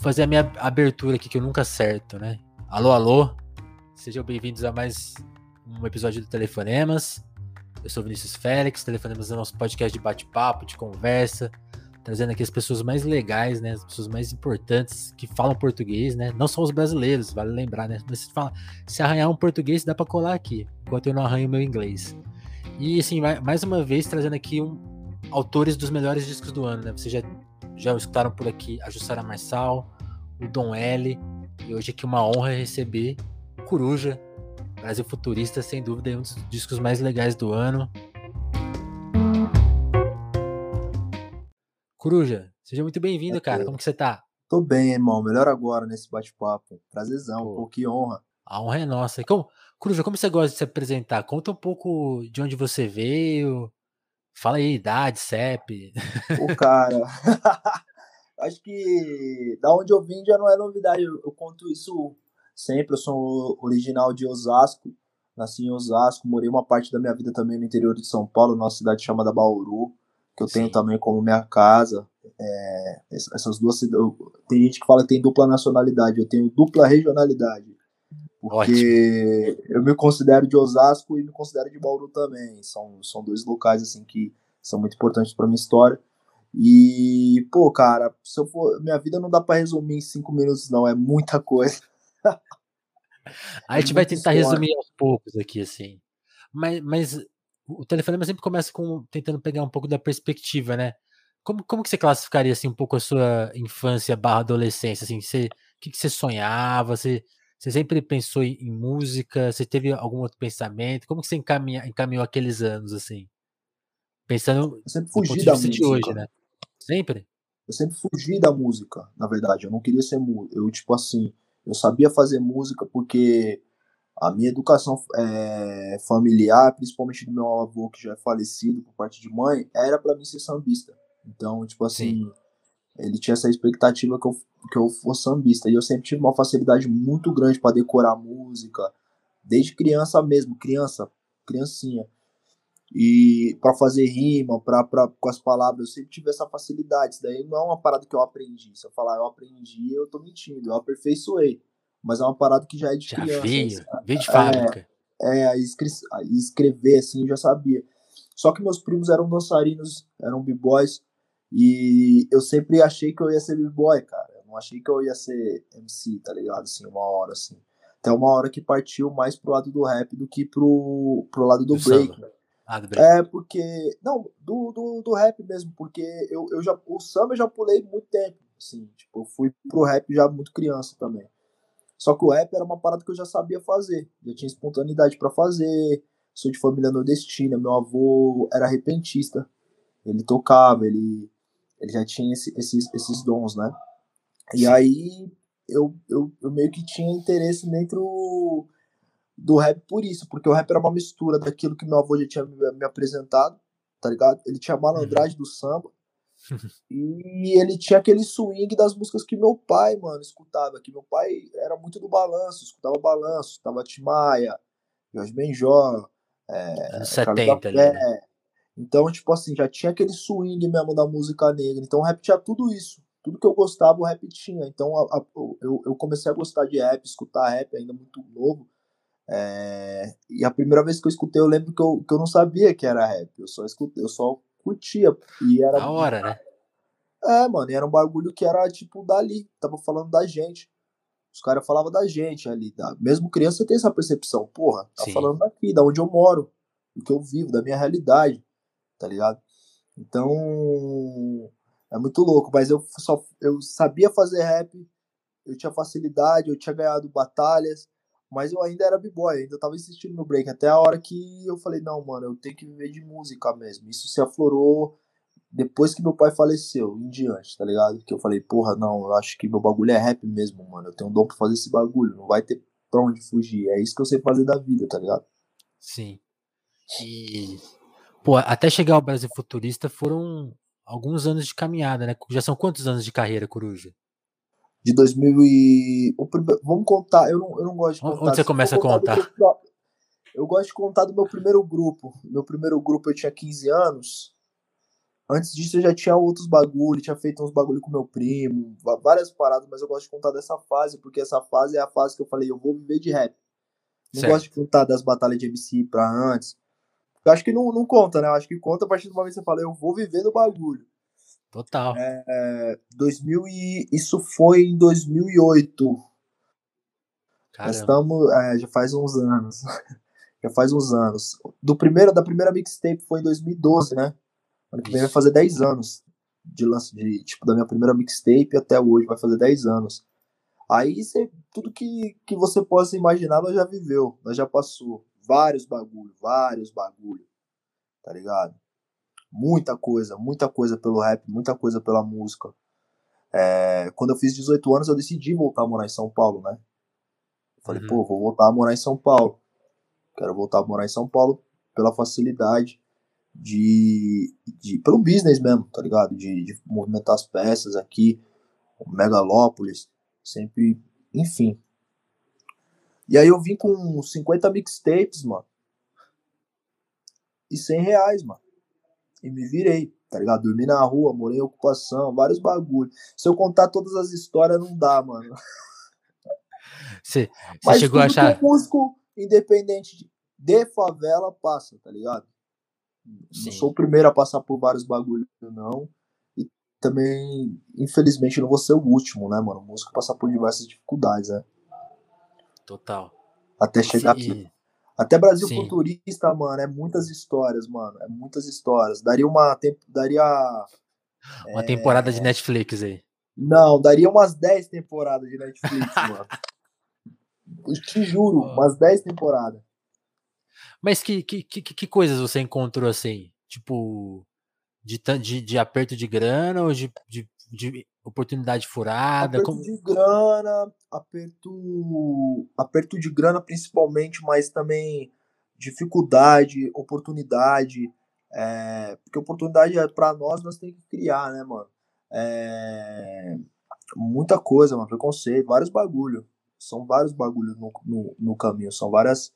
Vou fazer a minha abertura aqui, que eu nunca acerto, né? Alô, alô. Sejam bem-vindos a mais um episódio do Telefonemas. Eu sou Vinícius Félix, Telefonemas é nosso podcast de bate-papo, de conversa, trazendo aqui as pessoas mais legais, né? As pessoas mais importantes que falam português, né? Não são os brasileiros, vale lembrar, né? Mas se, fala, se arranhar um português, dá para colar aqui, enquanto eu não arranho o meu inglês. E assim, mais uma vez trazendo aqui um, autores dos melhores discos do ano, né? Vocês já, já escutaram por aqui a Jussara Marçal, o Dom L. E hoje aqui uma honra receber Coruja, Brasil Futurista, sem dúvida, é um dos discos mais legais do ano. Coruja, seja muito bem-vindo, é cara. Como que você tá? Tô bem, irmão. Melhor agora nesse bate-papo. Prazerzão, pô, pô, que honra. A honra é nossa. Como, Coruja, como você gosta de se apresentar? Conta um pouco de onde você veio. Fala aí, idade, CEP. O cara. acho que da onde eu vim já não é novidade. Eu, eu, conto isso sempre. Eu sou original de Osasco, nasci em Osasco, morei uma parte da minha vida também no interior de São Paulo, numa cidade chamada Bauru, que eu Sim. tenho também como minha casa. É, essas duas cidades. Tem gente que fala que tem dupla nacionalidade, eu tenho dupla regionalidade. Porque Ótimo. eu me considero de Osasco e me considero de Bauru também. São, são dois locais assim que são muito importantes para minha história. E, pô, cara, se eu for, minha vida não dá para resumir em cinco minutos, não, é muita coisa. a gente vai tentar história. resumir aos poucos aqui, assim. Mas, mas o telefonema sempre começa com tentando pegar um pouco da perspectiva, né? Como, como que você classificaria assim um pouco a sua infância barra adolescência? Assim, você, o que, que você sonhava? Você, você sempre pensou em, música? Você teve algum outro pensamento? Como que você encaminha, encaminhou aqueles anos, assim? Pensando eu sempre fugi da música. de hoje, né? Sempre? Eu sempre fugi da música, na verdade. Eu não queria ser músico. Eu, tipo assim, eu sabia fazer música porque a minha educação é, familiar, principalmente do meu avô, que já é falecido por parte de mãe, era para mim ser sambista. Então, tipo assim, Sim. Ele tinha essa expectativa que eu, que eu fosse sambista. E eu sempre tive uma facilidade muito grande para decorar música, desde criança mesmo, criança, criancinha e para fazer rima, para com as palavras, eu sempre tive essa facilidade. Isso daí não é uma parada que eu aprendi. Se eu falar eu aprendi, eu tô mentindo, eu aperfeiçoei. Mas é uma parada que já é de já criança. Veio, veio de fábrica. É, é escre escrever assim, eu já sabia. Só que meus primos eram dançarinos, eram b-boys, e eu sempre achei que eu ia ser b-boy, cara. Eu não achei que eu ia ser MC, tá ligado? Assim, uma hora, assim. Até uma hora que partiu mais pro lado do rap do que pro, pro lado do, do break. Samba. Ah, do É, porque. Não, do, do, do rap mesmo, porque eu, eu já, o samba eu já pulei muito tempo. Assim, tipo, eu fui pro rap já muito criança também. Só que o rap era uma parada que eu já sabia fazer. Já tinha espontaneidade para fazer. Sou de família nordestina, meu avô era repentista. Ele tocava, ele, ele já tinha esse, esses, esses dons, né? E aí eu, eu, eu meio que tinha interesse dentro do rap por isso, porque o rap era uma mistura daquilo que meu avô já tinha me apresentado, tá ligado? Ele tinha a malandragem do samba. e ele tinha aquele swing das músicas que meu pai, mano, escutava. Que meu pai era muito do balanço, escutava balanço, escutava Timaya, Jorge Benjó, é, anos 70 ali, né? Então, tipo assim, já tinha aquele swing mesmo da música negra. Então o rap tinha tudo isso. Tudo que eu gostava, o rap tinha. Então a, a, eu, eu comecei a gostar de rap, escutar rap ainda muito novo. É, e a primeira vez que eu escutei, eu lembro que eu, que eu não sabia que era rap. Eu só escutei, eu só curtia. E era. Da hora, né? É, mano, era um bagulho que era tipo dali. Tava falando da gente. Os caras falavam da gente ali. Da... Mesmo criança você tem essa percepção. Porra, tá Sim. falando daqui, da onde eu moro, do que eu vivo, da minha realidade. Tá ligado? Então. É muito louco. Mas eu só eu sabia fazer rap. Eu tinha facilidade, eu tinha ganhado batalhas mas eu ainda era b-boy, ainda tava insistindo no break. Até a hora que eu falei, não, mano, eu tenho que viver de música mesmo. Isso se aflorou depois que meu pai faleceu, em diante, tá ligado? Que eu falei, porra, não, eu acho que meu bagulho é rap mesmo, mano. Eu tenho um dom pra fazer esse bagulho, não vai ter pra onde fugir. É isso que eu sei fazer da vida, tá ligado? Sim. E. Pô, até chegar ao Brasil Futurista foram alguns anos de caminhada, né? Já são quantos anos de carreira, Coruja? de 2000 e... Vamos contar, eu não, eu não gosto de contar. Onde você começa a contar? Meu... Eu gosto de contar do meu primeiro grupo. Meu primeiro grupo eu tinha 15 anos. Antes disso eu já tinha outros bagulho, tinha feito uns bagulho com meu primo, várias paradas, mas eu gosto de contar dessa fase, porque essa fase é a fase que eu falei, eu vou viver de rap. Não certo. gosto de contar das batalhas de MC pra antes. Eu acho que não, não conta, né? Eu acho que conta a partir do momento que você fala, eu vou viver do bagulho. Total. É, é, 2000 e, isso foi em 2008. Caramba. Nós estamos, é, já faz uns anos. já faz uns anos. Do primeiro, da primeira mixtape foi em 2012, né? Ano que vem vai fazer 10 anos de lance de, tipo, da minha primeira mixtape até hoje, vai fazer 10 anos. Aí cê, tudo que, que você possa imaginar, nós já viveu, nós já passou. Vários bagulho, vários bagulho, tá ligado? Muita coisa, muita coisa pelo rap, muita coisa pela música. É, quando eu fiz 18 anos, eu decidi voltar a morar em São Paulo, né? falei, uhum. pô, vou voltar a morar em São Paulo. Quero voltar a morar em São Paulo pela facilidade de, de pelo business mesmo, tá ligado? De, de movimentar as peças aqui, Megalópolis, sempre, enfim. E aí eu vim com 50 mixtapes, mano. E 100 reais, mano. E me virei, tá ligado? Dormi na rua, morei em ocupação, vários bagulhos. Se eu contar todas as histórias, não dá, mano. Você, chegou a achar. Que músico independente de favela passa, tá ligado? Sim. Não sou o primeiro a passar por vários bagulhos, não. E também, infelizmente, não vou ser o último, né, mano? O músico passar por diversas dificuldades, né? Total. Até chegar Sim. aqui. Até Brasil Sim. Futurista, mano, é muitas histórias, mano. É muitas histórias. Daria uma. Daria. Uma é... temporada de Netflix aí. Não, daria umas 10 temporadas de Netflix, mano. te juro, umas 10 temporadas. Mas que, que, que, que coisas você encontrou assim? Tipo, de, de, de aperto de grana ou de, de, de oportunidade furada? Aperto Como... de grana, aperto, aperto de grana principalmente, mas também dificuldade, oportunidade. É, porque oportunidade é para nós, nós temos que criar, né, mano? É, muita coisa, mano, preconceito, vários bagulho. São vários bagulhos no, no, no caminho, são várias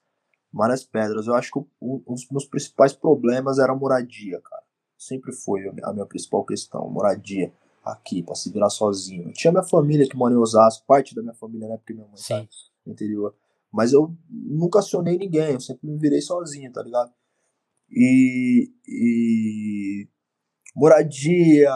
várias pedras. Eu acho que um, um dos meus principais problemas era a moradia, cara. Sempre foi a minha principal questão, moradia aqui, para se virar sozinho. Eu tinha minha família que mora em Osasco, parte da minha família, né? Porque minha mãe tá no interior. Mas eu nunca acionei ninguém, eu sempre me virei sozinho, tá ligado? E, e moradia,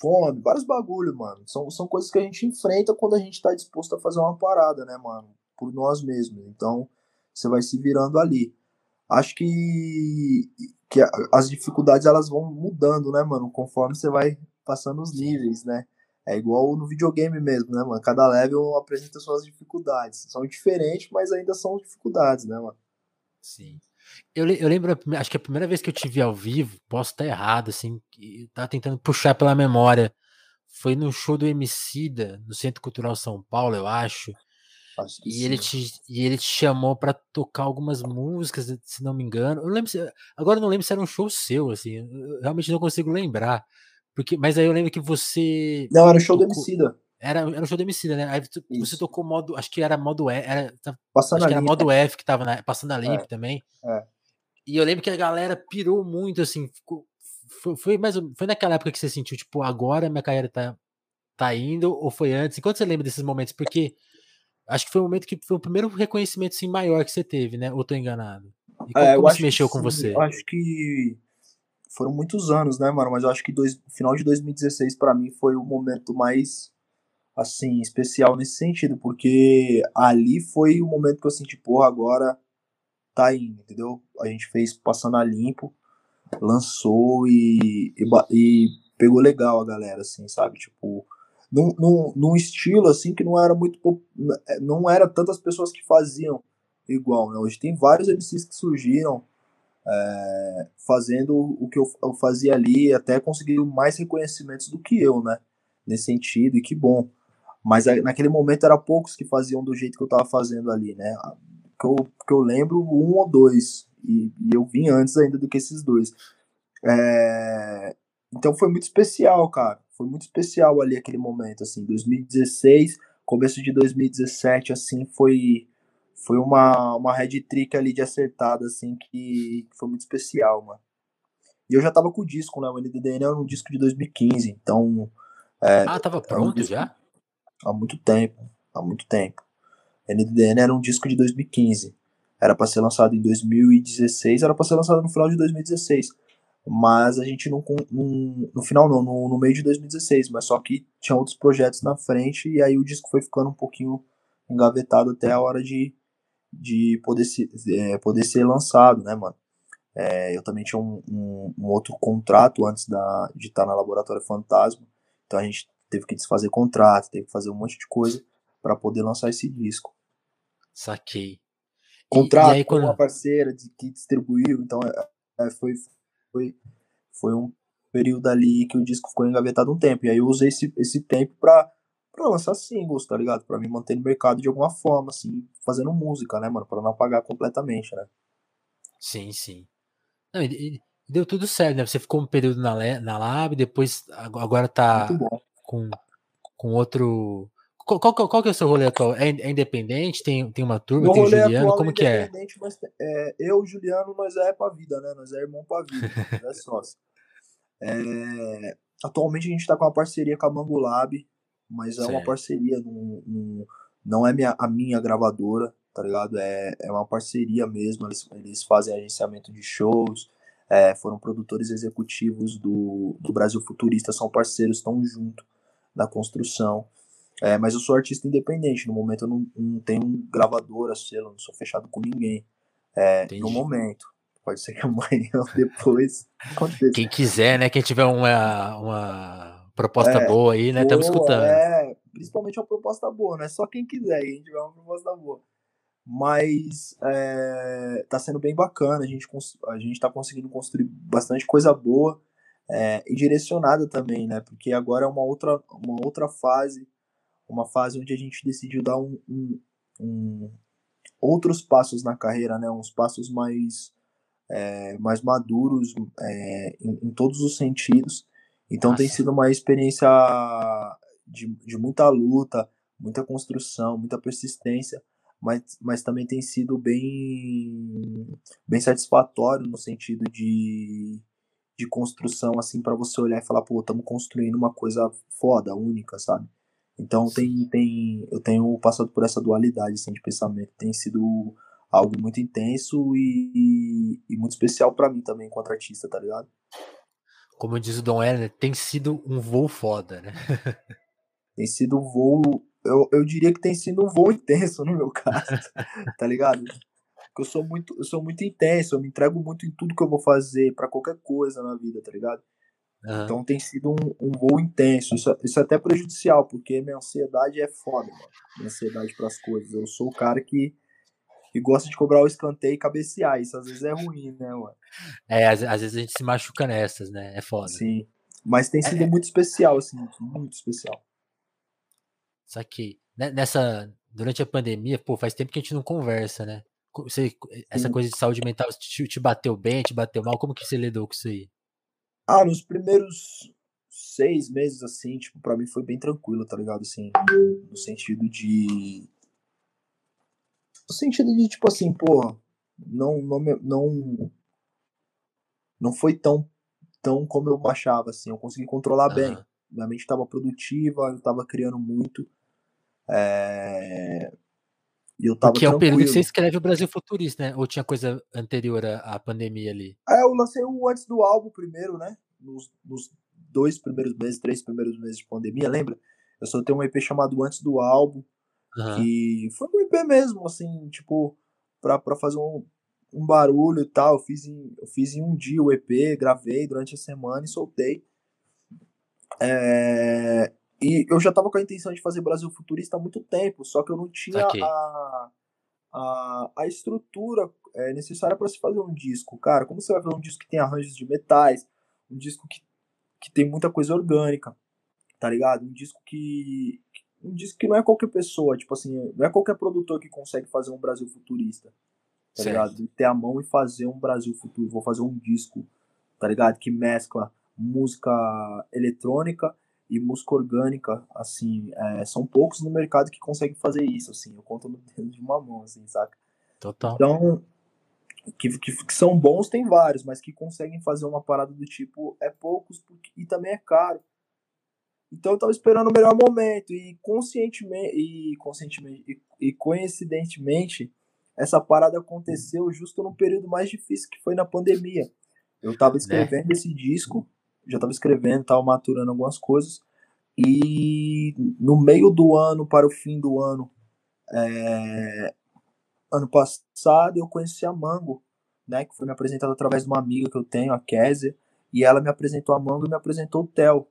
fome, vários bagulho, mano. São, são coisas que a gente enfrenta quando a gente tá disposto a fazer uma parada, né, mano? Por nós mesmos. Então, você vai se virando ali. Acho que, que as dificuldades elas vão mudando, né, mano? Conforme você vai passando os níveis, né? É igual no videogame mesmo, né, mano? Cada level apresenta suas dificuldades. São diferentes, mas ainda são dificuldades, né, mano? Sim. Eu, eu lembro, acho que a primeira vez que eu te vi ao vivo, posso estar errado, assim, tava tentando puxar pela memória. Foi no show do Emicida, no Centro Cultural São Paulo, eu acho. E ele, te, e ele te chamou para tocar algumas músicas, se não me engano. Eu lembro se, agora eu não lembro se era um show seu, assim. Eu realmente não consigo lembrar. Porque, mas aí eu lembro que você. Não, era o show tocou, do Emicida. Era, era o show do Emicida, né? Aí tu, você tocou modo. Acho que era modo E. Era, passando acho que era modo F que tava na, passando a limp é, também. É. E eu lembro que a galera pirou muito, assim. Ficou, foi, foi, mais, foi naquela época que você sentiu, tipo, agora minha carreira tá, tá indo, ou foi antes? Enquanto você lembra desses momentos? Porque Acho que foi o momento que foi o primeiro reconhecimento assim, maior que você teve, né? Ou tô enganado? E como, é, como se mexeu com você? Eu acho que foram muitos anos, né, mano? Mas eu acho que dois, final de 2016 para mim foi o momento mais assim especial nesse sentido, porque ali foi o momento que eu senti, porra, agora tá indo, entendeu? A gente fez passando a limpo, lançou e, e, e pegou legal a galera, assim, sabe? Tipo, num, num, estilo assim que não era muito é, não era tantas pessoas que faziam igual né? hoje tem vários MCs que surgiram é, fazendo o que eu, eu, fazia ali até conseguiram mais reconhecimentos do que eu né? Nesse sentido e que bom. Mas naquele momento era poucos que faziam do jeito que eu estava fazendo ali né? Que eu, que eu lembro um ou dois e, e eu vim antes ainda do que esses dois. É, então foi muito especial cara foi muito especial ali aquele momento, assim, 2016, começo de 2017, assim, foi foi uma, uma head trick ali de acertada, assim, que foi muito especial, mano. E eu já tava com o disco, né? O NDDN era um disco de 2015, então. É, ah, tava pronto um já? Há muito tempo, há muito tempo. NDDN era um disco de 2015. Era para ser lançado em 2016, era para ser lançado no final de 2016. Mas a gente não. não no final, não, no, no meio de 2016. Mas só que tinha outros projetos na frente e aí o disco foi ficando um pouquinho engavetado até a hora de, de poder, se, é, poder ser lançado, né, mano? É, eu também tinha um, um, um, outro contrato antes da, de estar na Laboratório Fantasma. Então a gente teve que desfazer contrato, teve que fazer um monte de coisa para poder lançar esse disco. Saquei. Contrato e, e aí, quando... com uma parceira de, que distribuiu, então é, é, foi, foi, foi um período ali que o disco ficou engavetado um tempo. E aí eu usei esse, esse tempo pra, pra lançar singles, tá ligado? Pra me manter no mercado de alguma forma, assim, fazendo música, né, mano? Pra não apagar completamente, né? Sim, sim. Não, e, deu tudo certo, né? Você ficou um período na, na Lab, depois agora tá com, com outro. Qual, qual, qual, que é o seu rolê atual? É, é independente? Tem, tem uma turma? Meu tem o Juliano? Como é que é? Mas, é, eu e o Juliano, nós é pra vida, né? Nós é irmão pra vida, é sócio. É, atualmente a gente tá com uma parceria com a Mango Lab, mas é uma parceria, num, num, não é minha, a minha gravadora, tá ligado? É, é uma parceria mesmo, eles, eles fazem agenciamento de shows, é, foram produtores executivos do, do Brasil Futurista, são parceiros, estão junto na construção. É, mas eu sou artista independente, no momento eu não, não tenho gravadora, selo, não sou fechado com ninguém. É, no momento. Pode ser que amanhã ou depois aconteça. Quem quiser, né? Quem tiver uma, uma proposta é, boa aí, né? Estamos escutando. É, principalmente uma proposta boa, não é só quem quiser, quem tiver uma proposta boa mas é, tá sendo bem bacana. A gente, a gente tá conseguindo construir bastante coisa boa é, e direcionada também, né? Porque agora é uma outra, uma outra fase, uma fase onde a gente decidiu dar um, um, um outros passos na carreira, né? Uns passos mais, é, mais maduros é, em, em, todos os sentidos. Então Nossa. tem sido uma experiência de, de muita luta, muita construção, muita persistência mas, mas também tem sido bem, bem satisfatório no sentido de, de construção, assim, para você olhar e falar, pô, estamos construindo uma coisa foda, única, sabe? Então tem, tem, eu tenho passado por essa dualidade assim, de pensamento, tem sido algo muito intenso e, e, e muito especial para mim também enquanto artista, tá ligado? Como diz o Dom Heller, tem sido um voo foda, né? tem sido um voo eu, eu diria que tem sido um voo intenso no meu caso, tá ligado? Porque eu sou muito, eu sou muito intenso, eu me entrego muito em tudo que eu vou fazer, para qualquer coisa na vida, tá ligado? Uhum. Então tem sido um, um voo intenso. Isso, isso é até prejudicial, porque minha ansiedade é foda, mano. Minha ansiedade para as coisas. Eu sou o cara que, que gosta de cobrar o escanteio e cabecear. Isso às vezes é ruim, né, mano? É, às, às vezes a gente se machuca nessas, né? É foda. Sim. Mas tem sido é. muito especial, assim, muito especial. Saquei. Nessa, durante a pandemia, pô, faz tempo que a gente não conversa, né? Você, essa coisa de saúde mental te, te bateu bem, te bateu mal? Como que você lidou com isso aí? Ah, nos primeiros seis meses, assim, tipo, pra mim foi bem tranquilo, tá ligado? Assim, no sentido de. No sentido de, tipo assim, porra, não, não, não, não foi tão, tão como eu achava, assim, eu consegui controlar bem. Minha mente estava produtiva, eu estava criando muito. É... E eu tava que é o período que você escreve o Brasil Futurista, né? Ou tinha coisa anterior à, pandemia ali? É, eu lancei o antes do álbum primeiro, né? Nos, nos dois primeiros meses, três primeiros meses de pandemia, lembra? Eu só tenho um EP chamado Antes do Álbum, uhum. que foi um EP mesmo, assim, tipo, pra, pra fazer um, um barulho e tal. Eu fiz, em, eu fiz em um dia o EP, gravei durante a semana e soltei. É, e eu já estava com a intenção de fazer Brasil Futurista há muito tempo, só que eu não tinha a, a, a estrutura é, necessária para se fazer um disco. Cara, como você vai fazer um disco que tem arranjos de metais, um disco que, que tem muita coisa orgânica, tá ligado? Um disco que. Um disco que não é qualquer pessoa, tipo assim, não é qualquer produtor que consegue fazer um Brasil futurista, tá certo. ligado? De ter a mão e fazer um Brasil futuro. Vou fazer um disco, tá ligado? Que mescla música eletrônica e música orgânica, assim, é, são poucos no mercado que conseguem fazer isso, assim, eu conto no dedo de uma mão, assim, saca? Total. Então, que, que, que, são bons tem vários, mas que conseguem fazer uma parada do tipo é poucos porque, e também é caro. Então eu tava esperando o melhor momento e conscientemente e conscientemente e, e coincidentemente essa parada aconteceu justo no período mais difícil que foi na pandemia. Eu tava né? escrevendo né? esse disco, já tava escrevendo, tava maturando algumas coisas e no meio do ano para o fim do ano é, ano passado eu conheci a Mango, né, que foi me apresentada através de uma amiga que eu tenho, a Kézia, e ela me apresentou a Mango e me apresentou o Theo.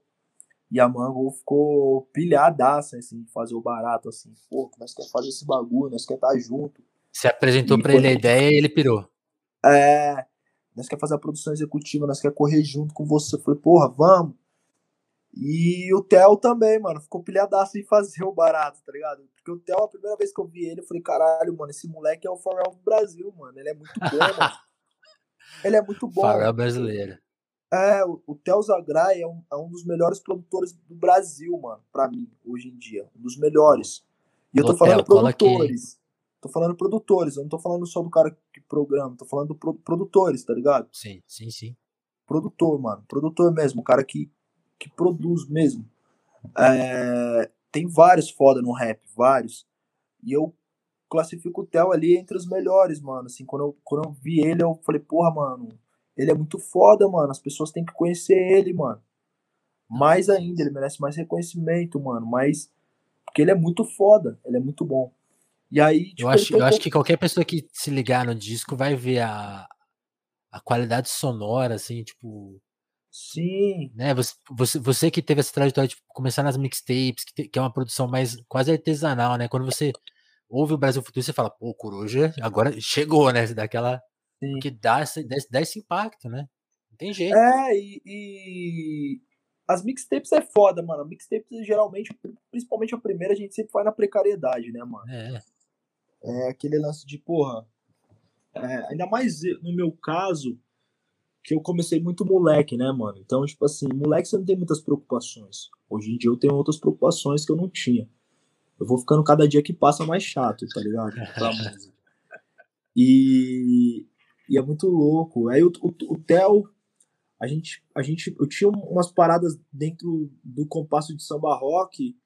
E a Mango ficou pilhadaça, assim, de fazer o barato, assim, pô, nós quer fazer esse bagulho, nós quer estar tá junto. Você apresentou para ele a ideia e ele pirou. É, nós quer fazer a produção executiva, nós quer correr junto com você. Eu falei, porra, vamos. E o Theo também, mano, ficou pilhadaço em fazer o barato, tá ligado? Porque o Theo, a primeira vez que eu vi ele, eu falei, caralho, mano, esse moleque é o Pharrell do Brasil, mano. Ele é muito bom, mano. Ele é muito bom. Pharrell brasileiro. É, o, o Theo Zagrai é um, é um dos melhores produtores do Brasil, mano, pra mim, hoje em dia. Um dos melhores. E eu tô falando produtores. Tô falando produtores, eu não tô falando só do cara que programa, tô falando do pro, produtores, tá ligado? Sim, sim, sim. Produtor, mano. Produtor mesmo, o cara que, que produz mesmo. É, tem vários foda no rap, vários. E eu classifico o Theo ali entre os melhores, mano. Assim, quando eu, quando eu vi ele, eu falei, porra, mano, ele é muito foda, mano. As pessoas têm que conhecer ele, mano. Mais ainda, ele merece mais reconhecimento, mano. Mas. Porque ele é muito foda, ele é muito bom. E aí, tipo, eu, acho, eu acho que qualquer pessoa que se ligar no disco vai ver a, a qualidade sonora, assim, tipo. Sim. Né? Você, você, você que teve essa trajetória de tipo, começar nas mixtapes, que, te, que é uma produção mais quase artesanal, né? Quando você ouve o Brasil Futuro, você fala, pô, Coruja, agora chegou, né? Daquela Sim. que dá esse, dá esse impacto, né? Não tem jeito. É, e, e... as mixtapes é foda, mano. Mixtapes geralmente, principalmente a primeira, a gente sempre vai na precariedade, né, mano? É. É aquele lance de, porra. É, ainda mais no meu caso, que eu comecei muito moleque, né, mano? Então, tipo assim, moleque você não tem muitas preocupações. Hoje em dia eu tenho outras preocupações que eu não tinha. Eu vou ficando cada dia que passa mais chato, tá ligado? Pra música. E, e é muito louco. Aí o, o, o Theo, a gente, a gente, eu tinha umas paradas dentro do compasso de samba rock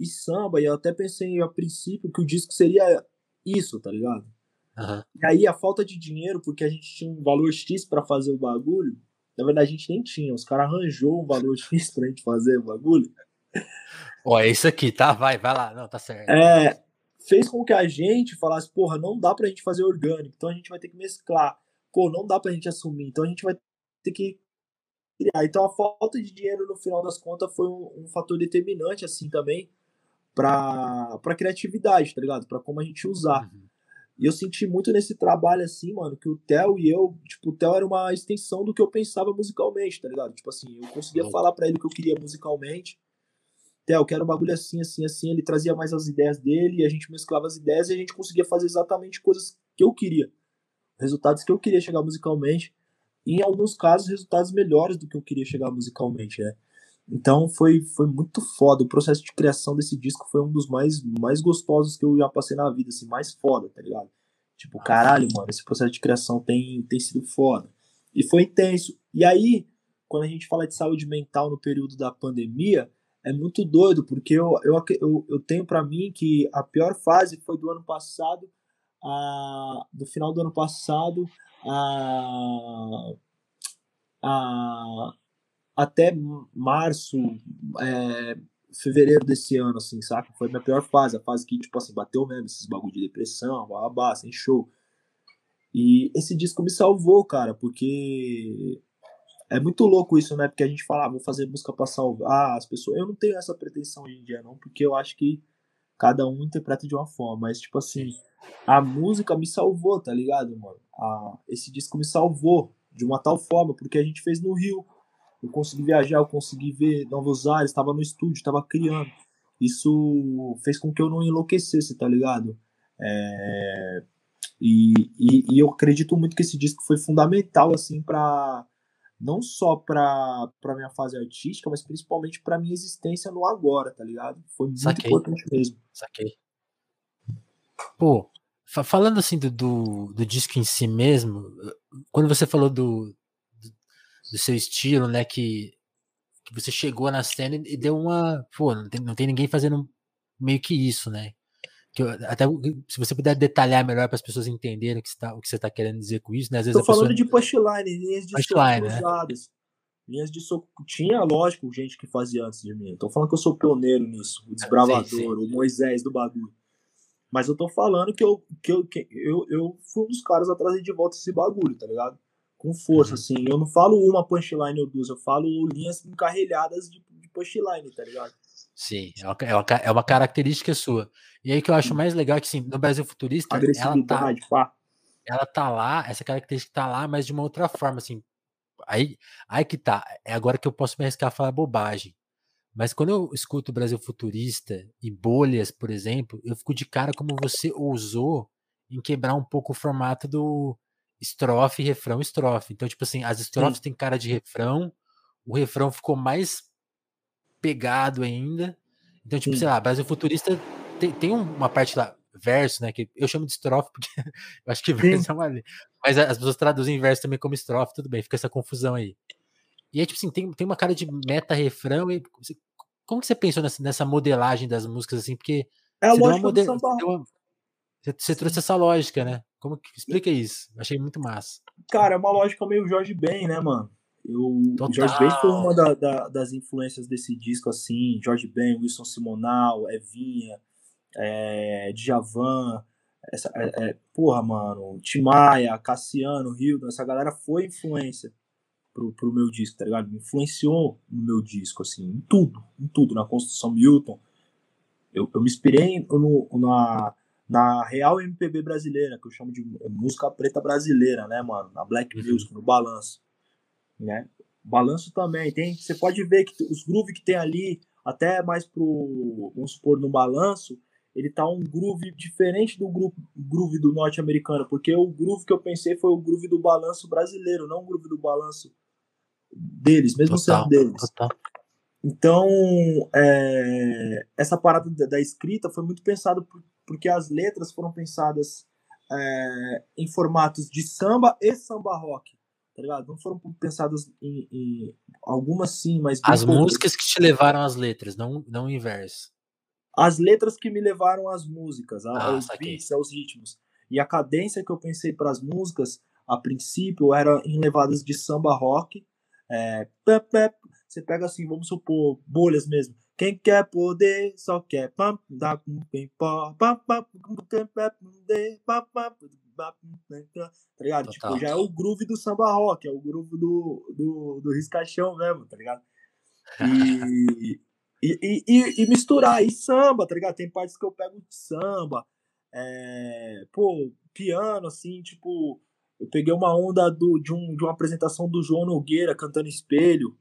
e samba, e eu até pensei a princípio que o disco seria isso, tá ligado? Uhum. E aí a falta de dinheiro, porque a gente tinha um valor X para fazer o bagulho, na verdade a gente nem tinha, os caras arranjou um valor X pra gente fazer o bagulho. Ó, é isso aqui, tá? Vai, vai lá. Não, tá certo. É, fez com que a gente falasse, porra, não dá pra gente fazer orgânico, então a gente vai ter que mesclar. Pô, não dá pra gente assumir, então a gente vai ter que criar. Então a falta de dinheiro no final das contas foi um, um fator determinante, assim, também, pra, pra criatividade, tá ligado? Pra como a gente usar. Uhum. E eu senti muito nesse trabalho, assim, mano, que o Theo e eu, tipo, o Theo era uma extensão do que eu pensava musicalmente, tá ligado? Tipo assim, eu conseguia uhum. falar para ele o que eu queria musicalmente, Theo, eu quero um bagulho assim, assim, assim. Ele trazia mais as ideias dele e a gente mesclava as ideias e a gente conseguia fazer exatamente coisas que eu queria. Resultados que eu queria chegar musicalmente. E em alguns casos, resultados melhores do que eu queria chegar musicalmente, né? Então foi, foi muito foda. O processo de criação desse disco foi um dos mais, mais gostosos que eu já passei na vida, assim, mais foda, tá ligado? Tipo, caralho, mano, esse processo de criação tem, tem sido foda. E foi intenso. E aí, quando a gente fala de saúde mental no período da pandemia, é muito doido, porque eu, eu, eu, eu tenho para mim que a pior fase foi do ano passado, a, do final do ano passado a, a, até março, é, fevereiro desse ano, assim, saca? Foi a minha pior fase, a fase que, tipo assim, bateu mesmo, esses bagulho de depressão, babá, sem show. E esse disco me salvou, cara, porque é muito louco isso, né? Porque a gente fala, ah, vou fazer música pra salvar as pessoas. Eu não tenho essa pretensão hoje em dia, não, porque eu acho que cada um interpreta de uma forma. Mas, tipo assim, a música me salvou, tá ligado, mano? A, esse disco me salvou de uma tal forma, porque a gente fez no Rio. Eu consegui viajar, eu consegui ver novos ares, estava no estúdio, estava criando. Isso fez com que eu não enlouquecesse, tá ligado? É... E, e, e eu acredito muito que esse disco foi fundamental, assim, para não só pra minha fase artística, mas principalmente pra minha existência no agora, tá ligado? Foi muito Saquei. importante mesmo. Saquei. Pô, Falando assim do, do, do, disco em si mesmo, quando você falou do, do, seu estilo, né, que, que você chegou na cena e deu uma. Pô, não tem, não tem ninguém fazendo meio que isso, né? Que eu, até se você puder detalhar melhor para as pessoas entenderem o que, você tá, o que você está querendo dizer com isso, né? Às vezes Tô falando pessoa... de punchline, linhas de punchline, né? cruzadas. Linhas de soco. Tinha, lógico, gente que fazia antes de mim. Tô falando que eu sou pioneiro nisso, o desbravador, sim, sim. o Moisés do bagulho. Mas eu tô falando que eu, que eu, que eu, eu fui um dos caras a trazer de volta esse bagulho, tá ligado? Com força, uhum. assim. Eu não falo uma punchline ou duas, eu falo linhas encarrilhadas de, de punchline, tá ligado? Sim, é uma, é, uma, é característica sua. E aí que eu acho mais legal é que, sim, no Brasil Futurista, ela tá, pá. ela tá lá, essa característica tá lá, mas de uma outra forma, assim. Aí, aí que tá. É agora que eu posso me arriscar a falar bobagem. Mas quando eu escuto o Brasil Futurista e Bolhas, por exemplo, eu fico de cara como você ousou em quebrar um pouco o formato do estrofe, refrão, estrofe. Então, tipo assim, as estrofes têm cara de refrão, o refrão ficou mais pegado ainda. Então, tipo, Sim. sei lá, Brasil Futurista tem, tem uma parte lá, verso, né? Que eu chamo de estrofe, porque eu acho que verso Sim. é uma. Mas as pessoas traduzem verso também como estrofe, tudo bem, fica essa confusão aí. E aí, tipo assim, tem, tem uma cara de meta-refrão. E como que você pensou nessa, nessa modelagem das músicas, assim? Porque. É a lógica model... uma... você, trouxe essa lógica, né? Como que explica isso? Achei muito massa. Cara, é uma lógica meio Jorge Ben, né, mano? Eu, George Ben foi uma da, da, das influências desse disco, assim. George Ben, Wilson Simonal, Evinha, é, Djavan, essa, é, é, porra, mano, Timaya, Cassiano, Hildo, essa galera foi influência pro, pro meu disco, tá ligado? Me influenciou no meu disco, assim, em tudo, em tudo, na construção Milton. Eu, eu me inspirei no, na, na real MPB brasileira, que eu chamo de música preta brasileira, né, mano? Na Black uhum. Music, no balanço. Né? Balanço também. Tem, você pode ver que os grooves que tem ali, até mais pro, vamos supor, no balanço, ele tá um groove diferente do groove, groove do norte-americano, porque o groove que eu pensei foi o groove do balanço brasileiro, não o groove do balanço deles, mesmo total, sendo deles. Total. Então, é, essa parada da, da, escrita foi muito pensado por, porque as letras foram pensadas é, em formatos de samba e samba rock, tá ligado? Não foram pensadas em, em algumas sim, mas as músicas que te levaram às letras, não não o inverso. As letras que me levaram às músicas, ah, aos beats, aos ritmos. E a cadência que eu pensei para as músicas, a princípio, era em levadas de samba rock é, você pega assim, vamos supor, bolhas mesmo. Quem quer poder só quer pam, dá com quem pode. Tá ligado? Tipo, já é o groove do samba rock, é o groove do, do, do riscachão mesmo, tá ligado? E, e, e, e, misturar, e samba, tá ligado? Tem partes que eu pego de samba, é, pô, piano, assim, tipo, eu peguei uma onda do, de, um, de uma apresentação do João Nogueira cantando espelho,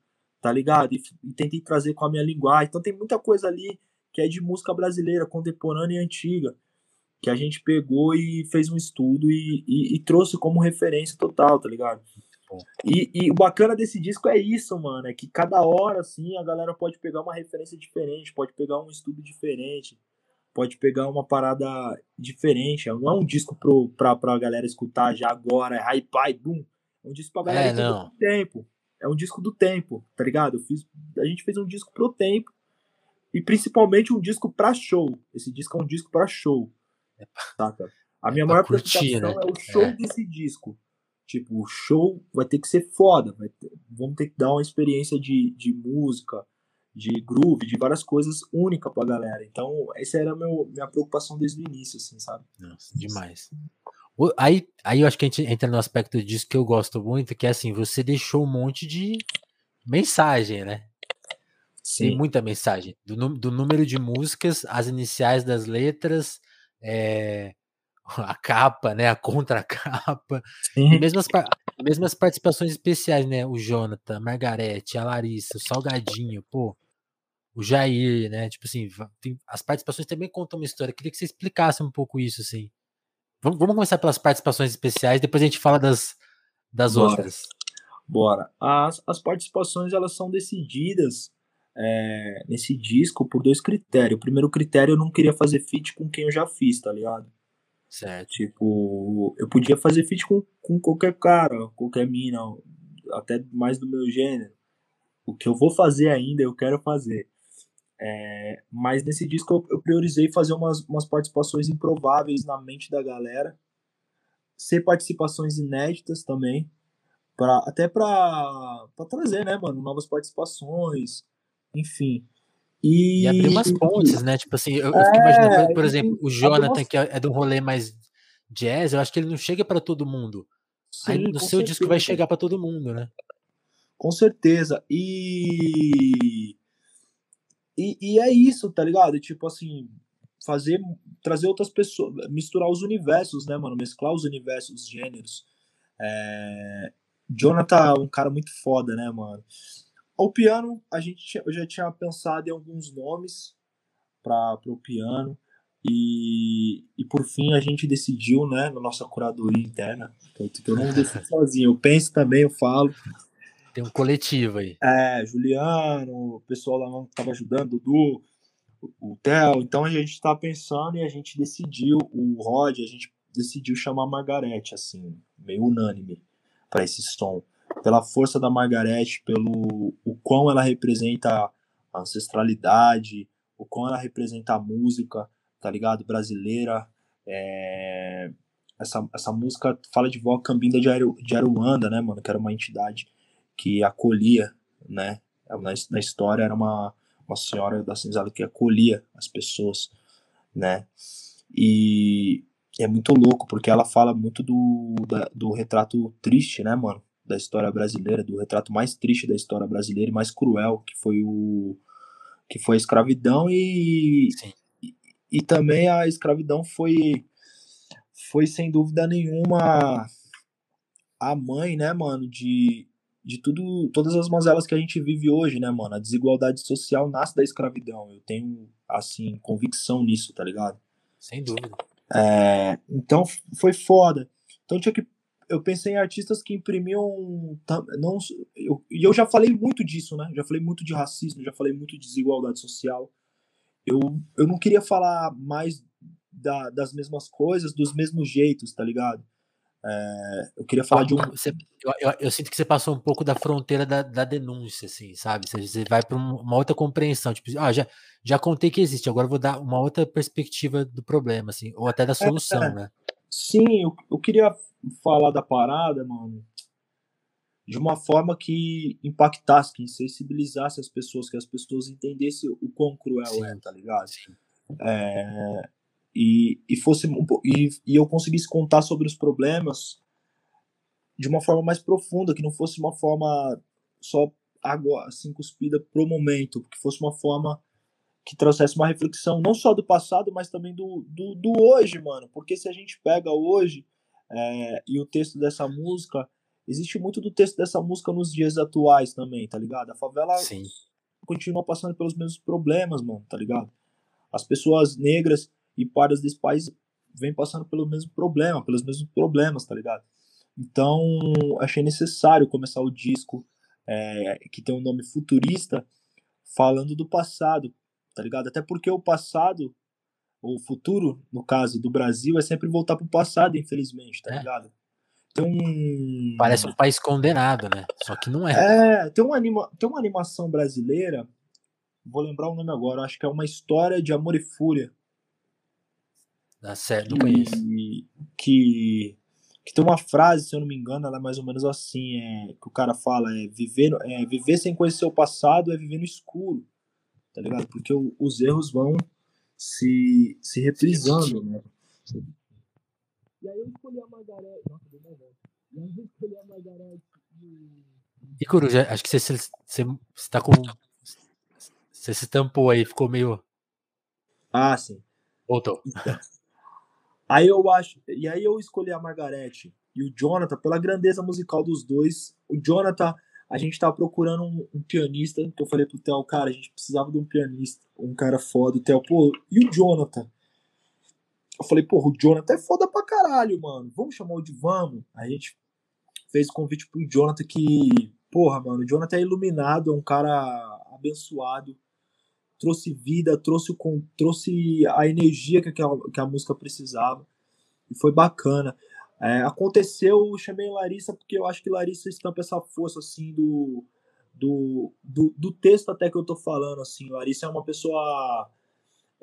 tá ligado? E, e, tentei trazer com a minha linguagem. Então tem muita coisa ali que é de música brasileira, contemporânea e antiga, que a gente pegou e fez um estudo e, e, e trouxe como referência total, tá ligado? E, e, o bacana desse disco é isso, mano, é que cada hora, assim, a galera pode pegar uma referência diferente, pode pegar um estudo diferente, pode pegar uma parada diferente. Não é um disco pro, pra, pra galera escutar já agora, é hi-fi, boom. É um disco pra galera é, do tempo. É um disco do tempo, tá ligado? Eu fiz, a gente fez um disco pro tempo e principalmente um disco pra show. Esse disco é um disco pra show. Saca? A minha é maior curtir, preocupação né? é o show é. desse disco. Tipo, o show vai ter que ser foda. Ter, vamos ter que dar uma experiência de, de música, de groove, de várias coisas única pra galera. Então, essa era a meu, minha preocupação desde o início, assim, sabe? Nossa, demais. Aí, aí eu acho que a gente entra no aspecto disso que eu gosto muito, que é assim, você deixou um monte de mensagem, né? Sim. Tem muita mensagem. Do, do número de músicas, as iniciais das letras, é, a capa, né? A contracapa. E mesmo as, mesmo as participações especiais, né? O Jonathan, a Margarete, a Larissa, o Salgadinho, pô o Jair, né? Tipo assim, tem, as participações também contam uma história. Queria que você explicasse um pouco isso, assim. Vamos, vamos começar pelas participações especiais, depois a gente fala das, das Bora. outras. Bora. As, as participações elas são decididas é, nesse disco por dois critérios. O primeiro critério eu não queria fazer feat com quem eu já fiz, tá ligado? Certo. Tipo, eu podia fazer feat com, com qualquer cara, qualquer mina, até mais do meu gênero. O que eu vou fazer ainda, eu quero fazer. É, mas nesse disco eu, eu, priorizei fazer umas, umas participações improváveis na mente da galera. Ser participações inéditas também. Pra, até pra, pra trazer, né, mano, novas participações. Enfim. E, e abrir umas pontes, né? Tipo assim, eu, eu fico é, imaginando, por exemplo, o Jonathan, que é, é um rolê mais jazz, eu acho que ele não chega para todo mundo. Sim, Aí no seu certeza. disco vai chegar para todo mundo, né? Com certeza. E... e. E é isso, tá ligado? Tipo assim, fazer. Trazer outras pessoas. Misturar os universos, né, mano? Mesclar os universos, os gêneros. É... Jonathan é um cara muito foda, né, mano? Ao piano, a gente eu já tinha pensado em alguns nomes para o piano. E, e por fim a gente decidiu, né, na nossa curadoria interna, que eu não decido sozinho, eu penso também, eu falo. Tem um coletivo aí. É, Juliano, o pessoal lá estava ajudando, Dudu, o Theo. Então a gente está pensando e a gente decidiu, o Rod, a gente decidiu chamar Margarete, assim, meio unânime para esse som pela força da Margarete, pelo o quão ela representa a ancestralidade, o quão ela representa a música, tá ligado? Brasileira. É... Essa, essa música fala de vó Cambinda de Aruanda, né, mano? Que era uma entidade que acolhia, né? Na, na história era uma, uma senhora da senzala que acolhia as pessoas, né? E é muito louco, porque ela fala muito do, da, do retrato triste, né, mano? da história brasileira, do retrato mais triste da história brasileira e mais cruel, que foi o que foi a escravidão e, e, e também a escravidão foi foi sem dúvida nenhuma a mãe, né, mano, de, de tudo, todas as mazelas que a gente vive hoje, né, mano? A desigualdade social nasce da escravidão. Eu tenho, assim, convicção nisso, tá ligado? Sem dúvida. É, então foi foda. Então tinha que eu pensei em artistas que imprimiam. Não, eu, e eu já falei muito disso, né? Já falei muito de racismo, já falei muito de desigualdade social. Eu, eu não queria falar mais da, das mesmas coisas, dos mesmos jeitos, tá ligado? É, eu queria falar de um. Você, eu, eu, eu, sinto que você passou um pouco da fronteira da, da denúncia, assim, sabe? Você, você vai para uma outra compreensão. Tipo, ah, já, já contei que existe, agora vou dar uma outra perspectiva do problema, assim, ou até da é, solução, é, né? Sim, eu, eu queria falar da parada, mano, de uma forma que impactasse, que sensibilizasse as pessoas, que as pessoas entendessem o quão cruel Sim. é, tá ligado? É, e, e fosse e, e eu conseguisse contar sobre os problemas de uma forma mais profunda, que não fosse uma forma só água assim cuspida pro momento, que fosse uma forma que trouxesse uma reflexão não só do passado, mas também do, do, do hoje, mano. Porque se a gente pega hoje, é, e o texto dessa música, existe muito do texto dessa música nos dias atuais também, tá ligado? A favela Sim. continua passando pelos mesmos problemas, mano, tá ligado? As pessoas negras e pardas desse país vêm passando pelo mesmo problema, pelos mesmos problemas, tá ligado? Então, achei necessário começar o disco é, que tem um nome futurista, falando do passado, tá ligado? Até porque o passado o futuro, no caso do Brasil, é sempre voltar pro passado, infelizmente, tá é. ligado? Tem um... Parece um país condenado, né? Só que não é. É, tem uma, anima... tem uma animação brasileira, vou lembrar o nome agora, acho que é uma história de amor e fúria. Dá certo, não conheço. Que, que tem uma frase, se eu não me engano, ela é mais ou menos assim, é, que o cara fala, é viver, é viver sem conhecer o passado é viver no escuro, tá ligado? Porque o, os erros vão se, se reprisando, né? E aí eu escolhi a Margarete. Nossa, deu volta. E aí eu escolhi a Margarete. E Coruja, acho que você, você, você tá com. Você se tampou aí, ficou meio. Ah, sim. Voltou. Então, aí eu acho. E aí eu escolhi a Margarete e o Jonathan, pela grandeza musical dos dois. O Jonathan a gente tava procurando um, um, pianista, que eu falei pro Theo, cara, a gente precisava de um pianista, um cara foda. O Theo, pô, e o Jonathan? Eu falei, porra, o Jonathan é foda pra caralho, mano. Vamos chamar o de Vamos? A gente fez convite pro Jonathan que, porra, mano, o Jonathan é iluminado, é um cara abençoado, trouxe vida, trouxe, o, trouxe a energia que a, que a música precisava. e foi bacana. É, aconteceu, eu chamei Larissa porque eu acho que Larissa estampa essa força assim do, do, do, do texto até que eu tô falando assim. Larissa é uma pessoa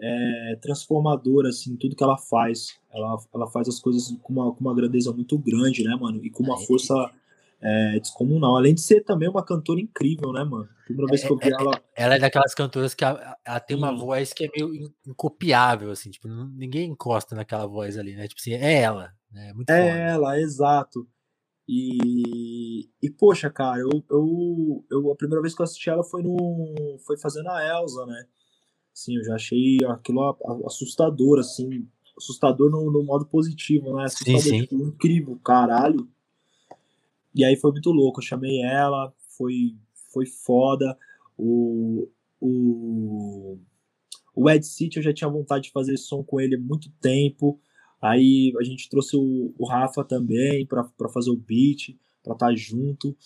é, transformadora assim, tudo que ela faz. Ela, ela faz as coisas com uma, com uma grandeza muito grande, né, mano? E com uma força é, descomunal. Além de ser também uma cantora incrível, né, mano? Primeira vez que eu vi é, é, ela. Ela é daquelas cantoras que ela, ela tem uma voz que é meio incopiável, assim, tipo, ninguém encosta naquela voz ali, né? Tipo assim, é ela, né? É, muito é foda. ela, exato. E, e poxa, cara, eu, eu, eu, a primeira vez que eu assisti ela foi no foi fazendo a Elsa, né? Sim, eu já achei aquilo assustador, assim, assustador no, no modo positivo, né? Assustador, sim, sim. Tipo, incrível, caralho. E aí foi muito louco, eu chamei ela, foi, foi foda. O, o, o Ed City eu já tinha vontade de fazer som com ele há muito tempo. Aí a gente trouxe o, o Rafa também para fazer o beat, para estar tá junto.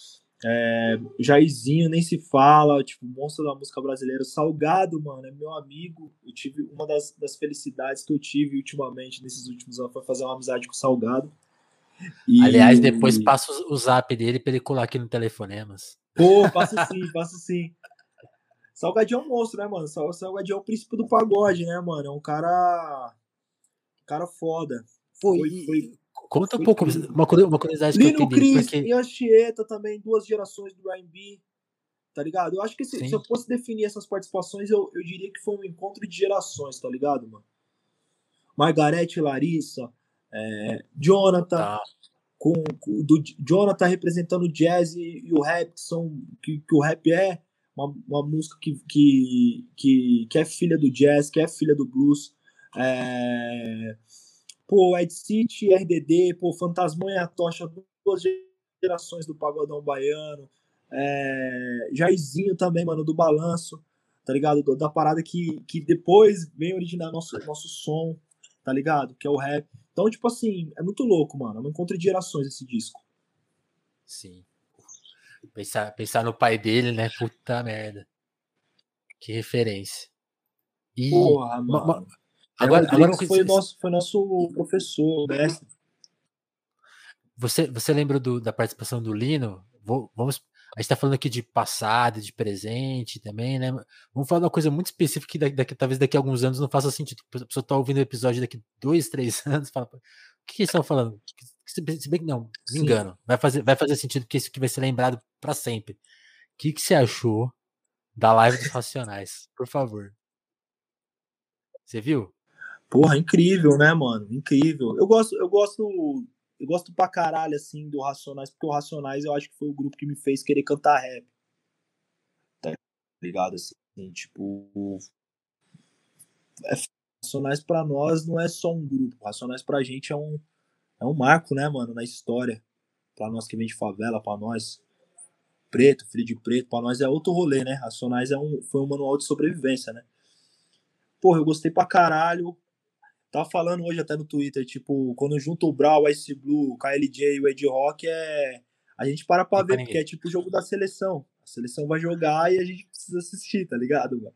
É, Jairzinho nem se fala, tipo, monstro da música brasileira. Salgado, mano, é meu amigo. Eu tive uma das, das felicidades que eu tive ultimamente, nesses últimos anos, foi fazer uma amizade com o Salgado. E... Aliás, depois passo o zap dele pra ele colar aqui no Telefonemas. Pô, passo sim, passo sim. Salgadinho é um monstro, né, mano? Salgadinho é o príncipe do pagode, né, mano? É um cara. Cara foda. Foi, foi, foi Conta um pouco, uma, uma curiosidade Lino que eu tenho. Chris porque... e Anchieta também, duas gerações do R&B, tá ligado? Eu acho que se, se, eu fosse definir essas participações, eu, eu diria que foi um encontro de gerações, tá ligado, mano? Margarete Larissa, é, Jonathan, tá. com, com, do, Jonathan representando o jazz e, e o rap, que, são, que, que, o rap é uma, uma música que, que, que, que, é filha do jazz, que é filha do blues. É, pô, Ed City, RDD, pô, Fantasmão e a Tocha, duas gerações do pagodão baiano. É, Jairzinho também, mano, do balanço, tá ligado? Da parada que, que depois vem originar nosso, nosso som, tá ligado? Que é o rap. Então, tipo assim, é muito louco, mano. É um encontro de gerações esse disco. Sim. Pensar, pensar no pai dele, né? Puta merda. Que referência. E... Porra, mano. Agora, agora foi, nosso, foi nosso professor, mestre. Você, você lembra do, da participação do Lino? Vou, vamos, a gente está falando aqui de passado, de presente também, né? Vamos falar de uma coisa muito específica que daqui, talvez daqui a alguns anos não faça sentido. A pessoa está ouvindo o episódio daqui dois, três anos fala: o que, eles estão falando? Se bem que não, me Sim. engano. Vai fazer, vai fazer sentido porque isso aqui vai ser lembrado para sempre. O que, que você achou da live dos Racionais? Por favor. Você viu? Porra, incrível, né, mano? Incrível. Eu gosto, eu gosto, eu gosto pra caralho, assim, do Racionais, porque o Racionais eu acho que foi o grupo que me fez querer cantar rap. Tá ligado? Assim, tipo. É, Racionais pra nós não é só um grupo. Racionais pra gente é um, é um marco, né, mano, na história. Pra nós que vem de favela, pra nós preto, filho de preto, pra nós é outro rolê, né? Racionais é um, foi um manual de sobrevivência, né? Porra, eu gostei pra caralho. Tava falando hoje até no Twitter, tipo, quando junta o Brawl, o Ice Blue, o KLJ e o Ed Rock, é... a gente para pra ver, porque é tipo o jogo da seleção. A seleção vai jogar e a gente precisa assistir, tá ligado, mano?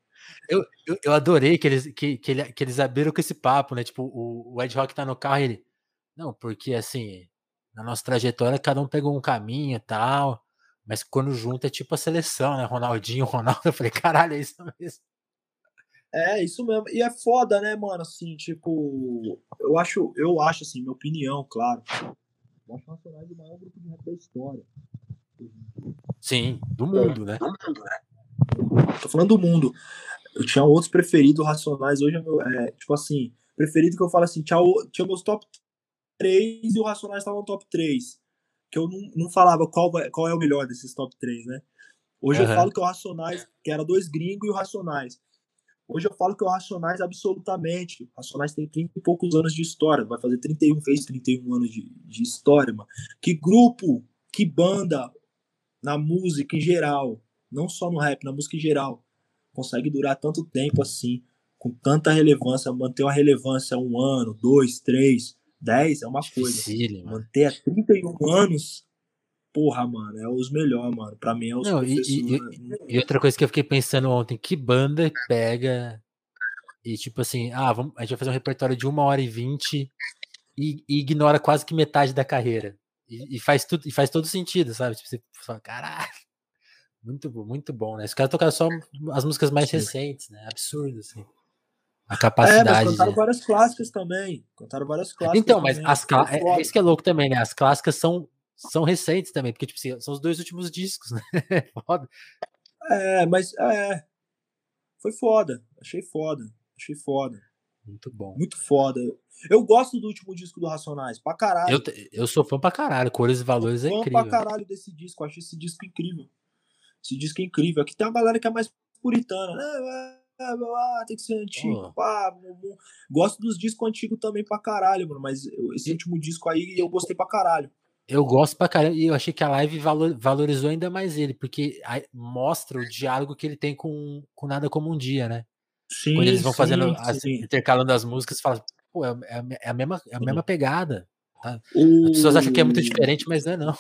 Eu, eu, eu, adorei que eles, que, que, ele, que eles abriram com esse papo, né? Tipo, o, o Ed Rock tá no carro e ele. Não, porque assim, na nossa trajetória, cada um pegou um caminho e tal. Mas quando junta é tipo a seleção, né? Ronaldinho, Ronaldo. Eu falei, caralho, é isso mesmo. É, isso mesmo. E é foda, né, mano? Assim, tipo, eu acho, eu acho assim, minha opinião, claro. Eu acho o Racionais o maior grupo de rap da história. Sim, do mundo, né? Do mundo, né? Tô falando do mundo. Eu tinha outros preferidos Racionais, hoje é, meu, é tipo assim, preferido que eu falo assim, tinha, tinha meus top 3 e o Racionais tava no top 3. Que eu não, não falava qual, qual é o melhor desses top 3, né? Hoje uhum. eu falo que o Racionais, que era dois gringos e o Racionais. Hoje eu falo que o Racionais absolutamente. O Racionais tem 30 e poucos anos de história. Vai fazer 31, fez 31 anos de, de história, mano. Que grupo, que banda na música em geral, não só no rap, na música em geral, consegue durar tanto tempo assim, com tanta relevância, manter uma relevância um ano, dois, três, dez, é uma coisa. Difícil, manter a 31 anos porra, mano, é os melhores, mano. Pra mim é os Não, e, e, e, outra coisa que eu fiquei pensando ontem, que banda pega e tipo assim, ah, vamos, a gente vai fazer um repertório de uma hora e vinte e, e ignora quase que metade da carreira. E, e, faz tudo, e faz todo sentido, sabe? Tipo, você fala, caralho, muito bom, muito bom, né? Esse cara toca só as músicas mais Sim. recentes, né? Absurdo, assim. A capacidade. É, mas cantaram várias clássicas também. Cantaram várias clássicas. Então, mas também. as clássicas. É, é, isso que é louco também, né? As clássicas são, são recentes também, porque, tipo assim, são os dois últimos discos, né? Foda. É, mas é. Foi foda. Achei foda. Achei foda. Muito bom. Muito foda. Eu gosto do último disco do Racionais, pra caralho. Eu, eu sou fã pra caralho, Cores e Valores é incrível. fã pra caralho desse disco, eu acho esse disco incrível. Esse disco é incrível. Aqui tem uma galera que é mais puritana, né? Ah, tem que ser antigo, oh. Gosto dos discos antigos também pra caralho, mano. Mas esse último disco aí eu gostei pra caralho. Eu gosto pra caralho e eu achei que a live valor, valorizou ainda mais ele, porque mostra o diálogo que ele tem com, com Nada Como Um Dia, né? Sim, Quando eles vão sim, fazendo. As, intercalando as músicas, fala, pô, é, é, é, a, mesma, é a mesma pegada. Tá? O... As pessoas acham que é muito diferente, mas não é não.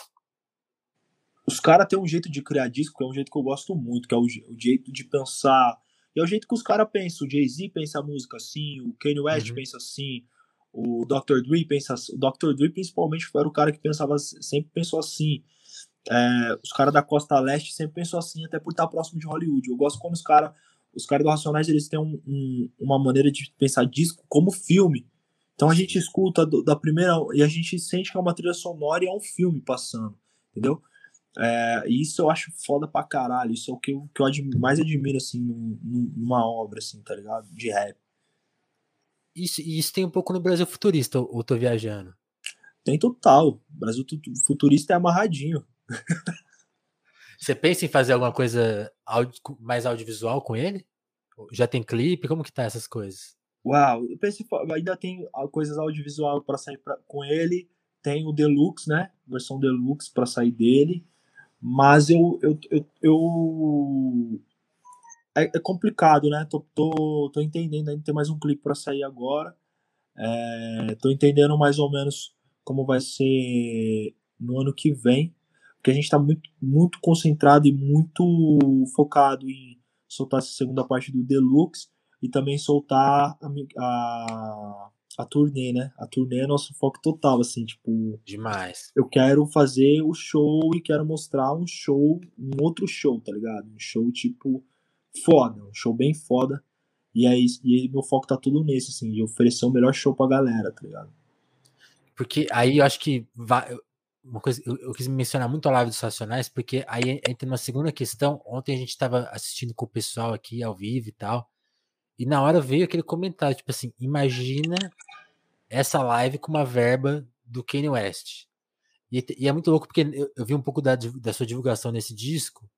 Os caras têm um jeito de criar disco que é um jeito que eu gosto muito, que é o, o jeito de pensar. E é o jeito que os caras pensam. O Jay-Z pensa a música assim, o Kanye West uhum. pensa assim, o Dr. Dre pensa. O Dr. Dre, principalmente, era o cara que pensava, sempre pensou assim. É, os caras da Costa Leste sempre pensou assim, até por estar próximo de Hollywood. Eu gosto como os caras os caras do Racionais eles têm um, um, uma maneira de pensar disco como filme. Então a gente escuta do, da primeira e a gente sente que é uma trilha sonora e é um filme passando, entendeu? É, isso eu acho foda pra caralho. Isso é o que eu, que eu mais admiro, assim, numa obra, assim, tá ligado? De rap. Isso, isso tem um pouco no Brasil futurista, ou tô viajando? Tem total. O Brasil futurista é amarradinho. Você pensa em fazer alguma coisa mais audiovisual com ele? Já tem clipe? Como que tá essas coisas? Uau, eu penso, ainda tem coisas audiovisual para sair pra, com ele. Tem o Deluxe, né? Versão Deluxe para sair dele. Mas eu, eu, eu, eu é, é, complicado, né? Tô, tô, tô entendendo, ainda tem mais um clipe para sair agora. É, tô entendendo mais ou menos como vai ser no ano que vem porque a gente está muito, muito concentrado e muito focado em soltar essa segunda parte do Deluxe e também soltar a, a, a turnê, né? A turnê é nosso foco total, assim, tipo. Demais. Eu quero fazer o show e quero mostrar um show, um outro show, tá ligado? Um show, tipo, foda, um show bem foda. E aí, e aí meu foco tá tudo nesse, assim, de oferecer o melhor show pra galera, tá ligado? Porque aí eu acho que vai, uma coisa, eu, eu, quis mencionar muito a live dos Racionais, porque aí entra uma segunda questão. Ontem a gente estava assistindo com o pessoal aqui ao vivo e tal, e na hora veio aquele comentário, tipo assim, imagina essa live com uma verba do Kanye West. E, e é muito louco porque eu, eu, vi um pouco da, da sua divulgação nesse disco,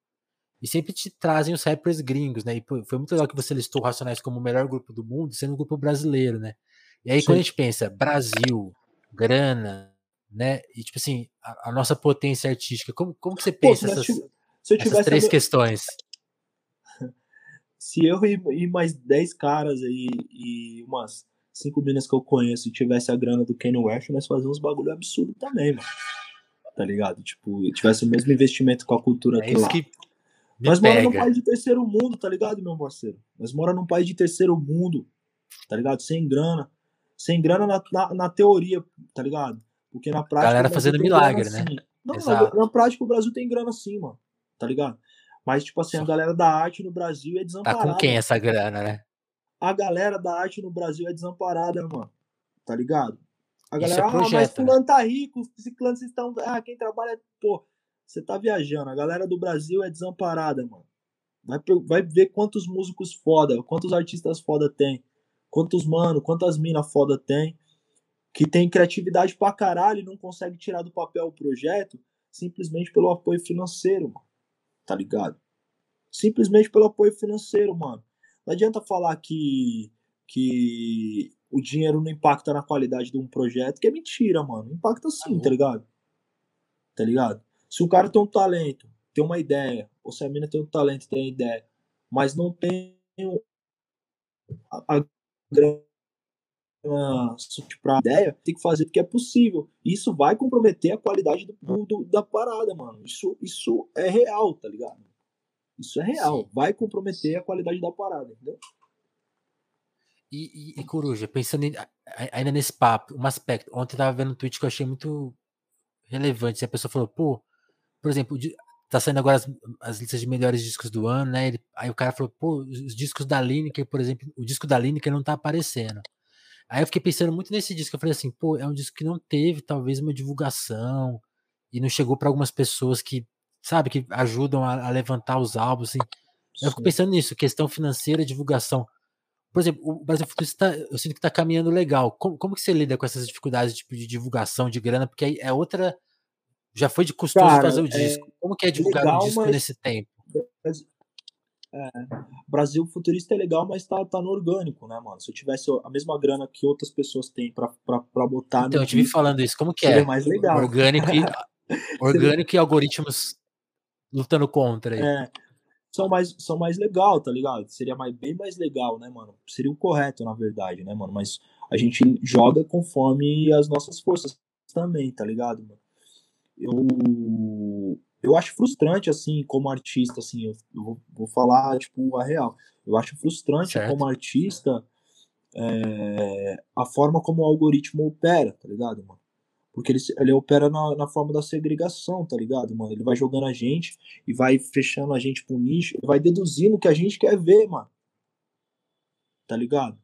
e sempre te trazem os rappers gringos, né? E foi muito legal que você listou o Racionais como o melhor grupo do mundo, sendo um grupo brasileiro, né? E aí Sim. quando a gente pensa Brasil, grana, né? E tipo assim, a, a nossa potência artística, como, como que você pensa Pô, essas, se eu tivesse essas três a... questões? Se eu e, e mais 10 caras aí e umas cinco minas que eu conheço e tivesse a grana do Kanye West, nós fazíamos uns bagulho absurdo também, mano. Tá ligado? Tipo, tivesse o mesmo investimento com a cultura é lá. Que nós moramos num país de terceiro mundo, tá ligado, meu parceiro? Nós moramos num país de terceiro mundo, tá ligado? Sem grana. Sem grana na, na, na teoria, tá ligado? Porque na prática. Galera fazendo milagre, né? Não, na, na, prática o Brasil tem grana sim, mano. Tá ligado? Mas, tipo assim, a galera da arte no Brasil é desamparada. Tá com quem essa grana, né? A galera da arte no Brasil é desamparada, mano. Tá ligado? A galera, é projeto, ah, mas fulano né? tá rico, ciclano, vocês estão. Ah, quem trabalha. Pô, você tá viajando. A galera do Brasil é desamparada, mano. Vai, vai ver quantos músicos foda, quantos artistas foda tem. Quantos mano, quantas minas foda tem que tem criatividade pra caralho e não consegue tirar do papel o projeto simplesmente pelo apoio financeiro, mano. Tá ligado? Simplesmente pelo apoio financeiro, mano. Não adianta falar que, que o dinheiro não impacta na qualidade de um projeto, que é mentira, mano. Impacta sim, tá ligado? Tá ligado? Se o cara tem um talento, tem uma ideia, ou se a mina tem um talento, tem uma ideia, mas não tem a, a para ideia, tem que fazer porque é possível. Isso vai comprometer a qualidade do, do, da parada, mano. Isso, isso é real, tá ligado? Isso é real. Sim. Vai comprometer a qualidade da parada, entendeu? E, e, e, Coruja, pensando em, ainda nesse papo, um aspecto. Ontem eu tava vendo um tweet que eu achei muito relevante. E a pessoa falou, pô, por exemplo, tá saindo agora as, as, listas de melhores discos do ano, né? Ele, aí o cara falou, pô, os discos da Lineker, por exemplo, o disco da Lineker não tá aparecendo. Aí eu fiquei pensando muito nesse disco. Eu falei assim, pô, é um disco que não teve talvez uma divulgação e não chegou para algumas pessoas que, sabe, que ajudam a, a levantar os álbuns, assim. Eu fico pensando nisso, questão financeira, divulgação. Por exemplo, o Brasil Futurista, eu sinto que está caminhando legal. Como, como que você lida com essas dificuldades tipo, de divulgação de grana? Porque aí é outra. Já foi de custoso Cara, fazer o é disco. É como que é divulgar legal, um disco nesse tempo? É, Brasil Futurista é legal, mas tá, tá no orgânico, né, mano? Se eu tivesse a mesma grana que outras pessoas têm pra, pra, pra botar. Então, eu te vi falando isso. Como que é? mais legal. Orgânico e, orgânico e algoritmos lutando contra aí. É, são mais, são mais legal, tá ligado? Seria mais, bem mais legal, né, mano? Seria o correto, na verdade, né, mano? Mas a gente joga conforme as nossas forças também, tá ligado, mano? Eu, eu acho frustrante, assim, como artista, assim, eu, eu vou, falar, tipo, a real. Eu acho frustrante certo. como artista é, a forma como o algoritmo opera, tá ligado, mano? Porque ele, ele opera na, na forma da segregação, tá ligado, mano? Ele vai jogando a gente e vai fechando a gente pro nicho, vai deduzindo o que a gente quer ver, mano. Tá ligado?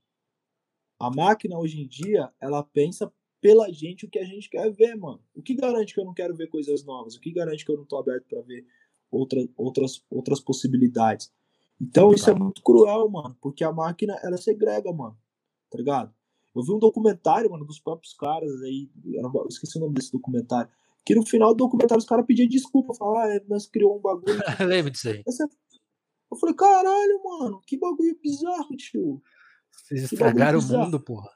A máquina hoje em dia, ela pensa pela gente o que a gente quer ver, mano. O que garante que eu não quero ver coisas novas? O que garante que eu não tô aberto para ver outra, outras, outras possibilidades? Então isso é muito cruel, mano, porque a máquina ela segrega, mano. Tá ligado? Eu vi um documentário, mano, dos próprios caras aí, eu esqueci o nome desse documentário, que no final do documentário os caras pediam desculpa, falaram, ah, nós criou um bagulho. Lembro disso aí. Eu falei, caralho, mano, que bagulho bizarro, tio. Vocês estragaram o mundo, porra.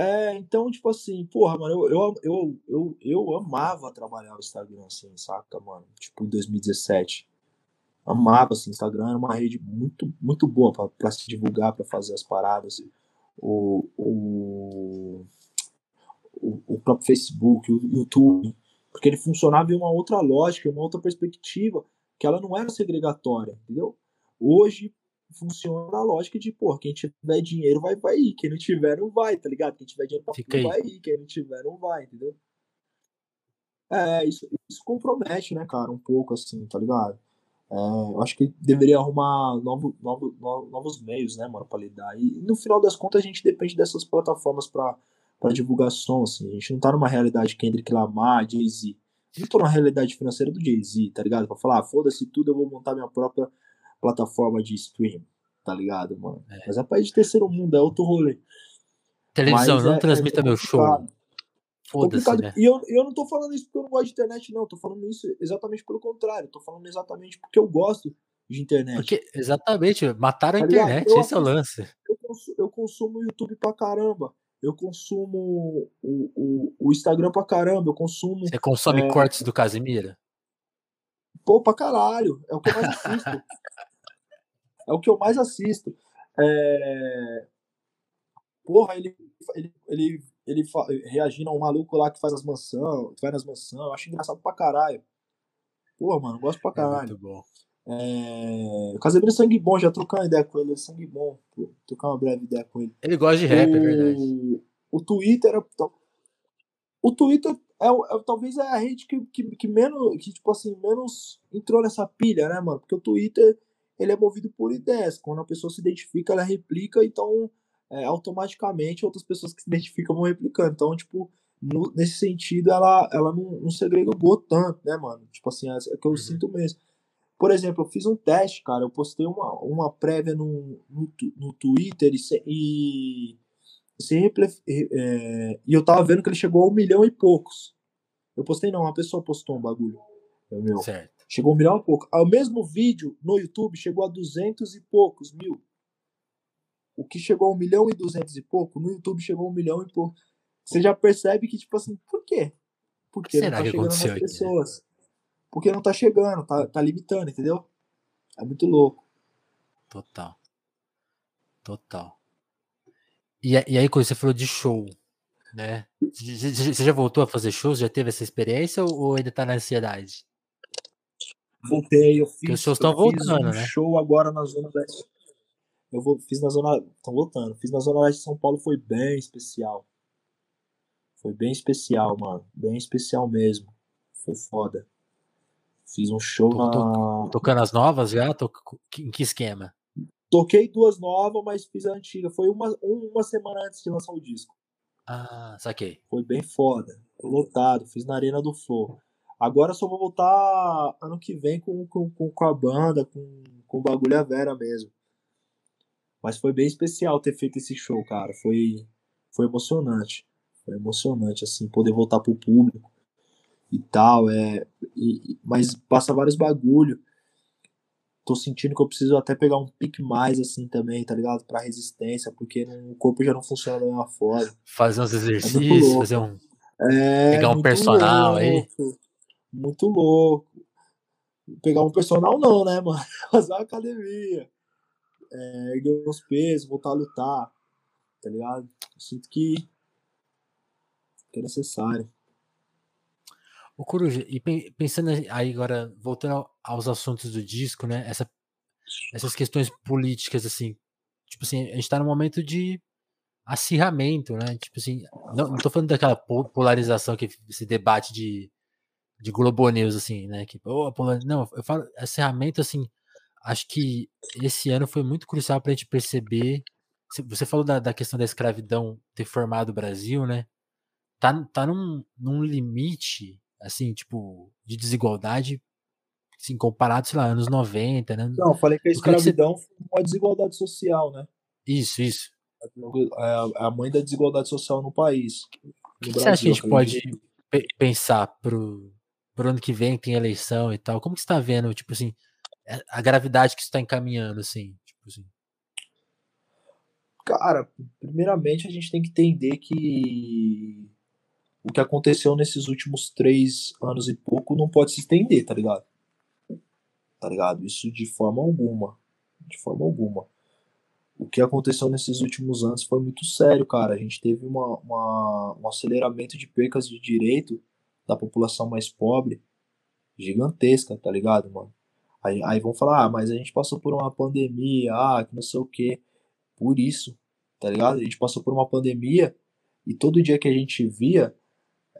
É, então, tipo assim, porra, mano, eu, eu, eu, eu, eu amava trabalhar no Instagram, assim, saca, mano? Tipo, em 2017. Amava, assim, Instagram era uma rede muito, muito boa pra, pra se divulgar, pra fazer as paradas. Assim o, o, o próprio Facebook, o YouTube, porque ele funcionava em uma outra lógica, uma outra perspectiva, que ela não era segregatória, entendeu? Hoje funciona a lógica de, pô, quem tiver dinheiro vai, vai ir, quem não tiver não vai, tá ligado? Quem tiver dinheiro pra vai ir, quem não tiver não vai, entendeu? É, isso, isso compromete, né, cara, um pouco assim, tá ligado? É, eu acho que deveria arrumar novo, novo, novos meios, né, mano, pra lidar. E no final das contas a gente depende dessas plataformas pra, pra divulgação, assim. A gente não tá numa realidade Kendrick Lamar, Jay-Z. Não tô numa realidade financeira do Jay-Z, tá ligado? Pra falar, ah, foda-se tudo, eu vou montar minha própria plataforma de stream, tá ligado, mano? É. Mas é país de terceiro mundo, é outro rolê. Televisão, Mas não é, transmita é meu show. Foda-se, né? E eu, eu não tô falando isso porque eu não gosto de internet, não. Eu tô falando isso exatamente pelo contrário. Eu tô falando exatamente porque eu gosto de internet. Porque, exatamente, mataram a tá internet, eu, esse é o lance. Eu consumo, eu consumo o YouTube pra caramba. Eu consumo o, o, o Instagram pra caramba. Eu consumo. Você consome é... cortes do Casimiro? Pô, pra caralho. É o que eu mais assisto. é o que eu mais assisto. É... Porra, ele, ele, ele ele reagindo a um maluco lá que faz as mansões, que vai nas mansões, eu acho engraçado pra caralho. Pô, mano, gosto pra caralho. É muito bom. É... O Casemiro é sangue bom, já trocar uma ideia com ele, é sangue bom. trocar uma breve ideia com ele. Ele gosta de rap, o... é verdade. O Twitter é... O Twitter é, é, talvez é a rede que, que, que, menos, que, tipo assim, menos entrou nessa pilha, né, mano? Porque o Twitter, ele é movido por ideias. Quando a pessoa se identifica, ela replica, então é, automaticamente outras pessoas que se identificam vão replicando. Então, tipo, no, nesse sentido, ela, ela não, não segregou tanto, né, mano? Tipo assim, é, é que eu uhum. sinto mesmo. Por exemplo, eu fiz um teste, cara. Eu postei uma, uma prévia no, no, no Twitter e, e, sempre, é, e eu tava vendo que ele chegou a um milhão e poucos. Eu postei, não, uma pessoa postou um bagulho. É meu. Certo. Chegou a um milhão e pouco. O mesmo vídeo no YouTube chegou a duzentos e poucos mil. O que chegou a um milhão e duzentos e pouco, no YouTube chegou a um milhão e pouco. Você já percebe que, tipo assim, por quê? Porque Será não tá chegando nas aqui, pessoas. Né? Porque não tá chegando, tá, tá limitando, entendeu? É muito louco. Total. Total. E, e aí, quando você falou de show, né? Você já voltou a fazer shows? Já teve essa experiência ou ainda tá na ansiedade? Voltei, eu fiz. Os shows estão voltando, um né? show agora na Zona Oeste. Eu vou, fiz na zona. Estão voltando. Fiz na zona leste de São Paulo, foi bem especial. Foi bem especial, mano. Bem especial mesmo. Foi foda. Fiz um show tô, na. Tô, tocando as novas já? Tô, em que esquema? Toquei duas novas, mas fiz a antiga. Foi uma, uma semana antes de lançar o disco. Ah, saquei. Foi bem foda. Lotado. Fiz na Arena do Flow. Agora só vou voltar ano que vem com, com, com a banda, com, com o bagulho a Vera mesmo. Mas foi bem especial ter feito esse show, cara. Foi, foi emocionante. Foi emocionante, assim, poder voltar pro público e tal. É, e, mas passa vários bagulho. Tô sentindo que eu preciso até pegar um pique mais, assim, também, tá ligado? Pra resistência, porque o corpo já não funciona da mesma forma. Fazer uns é exercícios, é fazer um. É, pegar um personal louco, aí. Muito louco. Pegar um personal não, né, mano? Fazer uma academia é, erguer os pesos, voltar a lutar, tá ligado? Eu sinto que, que é necessário. O Coruja, e pensando aí agora, voltando aos assuntos do disco, né? Essa, essas questões políticas, assim, tipo assim, a gente tá num momento de acirramento, né? Tipo assim, não, não tô falando daquela polarização que esse debate de, de Globo News, assim, né? Que, oh, não, eu falo acirramento, assim, acho que esse ano foi muito crucial para a gente perceber. Você falou da, da, questão da escravidão ter formado o Brasil, né? Tá, tá num, num limite, assim, tipo, de desigualdade, assim, comparado, sei lá, anos 90, né? Não, falei que a escravidão que você... foi uma desigualdade social, né? Isso, isso. É a mãe da desigualdade social no país. O que, que você acha que a gente pode pensar pro, pro ano que vem, tem eleição e tal? Como que você tá vendo, tipo assim, é, a gravidade que está encaminhando, assim, tipo assim? Cara, primeiramente a gente tem que entender que o que aconteceu nesses últimos três anos e pouco não pode se estender, tá ligado? Tá ligado? Isso de forma alguma. De forma alguma. O que aconteceu nesses últimos anos foi muito sério, cara. A gente teve uma, uma um aceleramento de percas de direito da população mais pobre gigantesca, tá ligado, mano? Aí, aí vão falar, ah, mas a gente passou por uma pandemia, ah, que não sei o que. Por isso, tá ligado? A gente passou por uma pandemia e todo dia que a gente via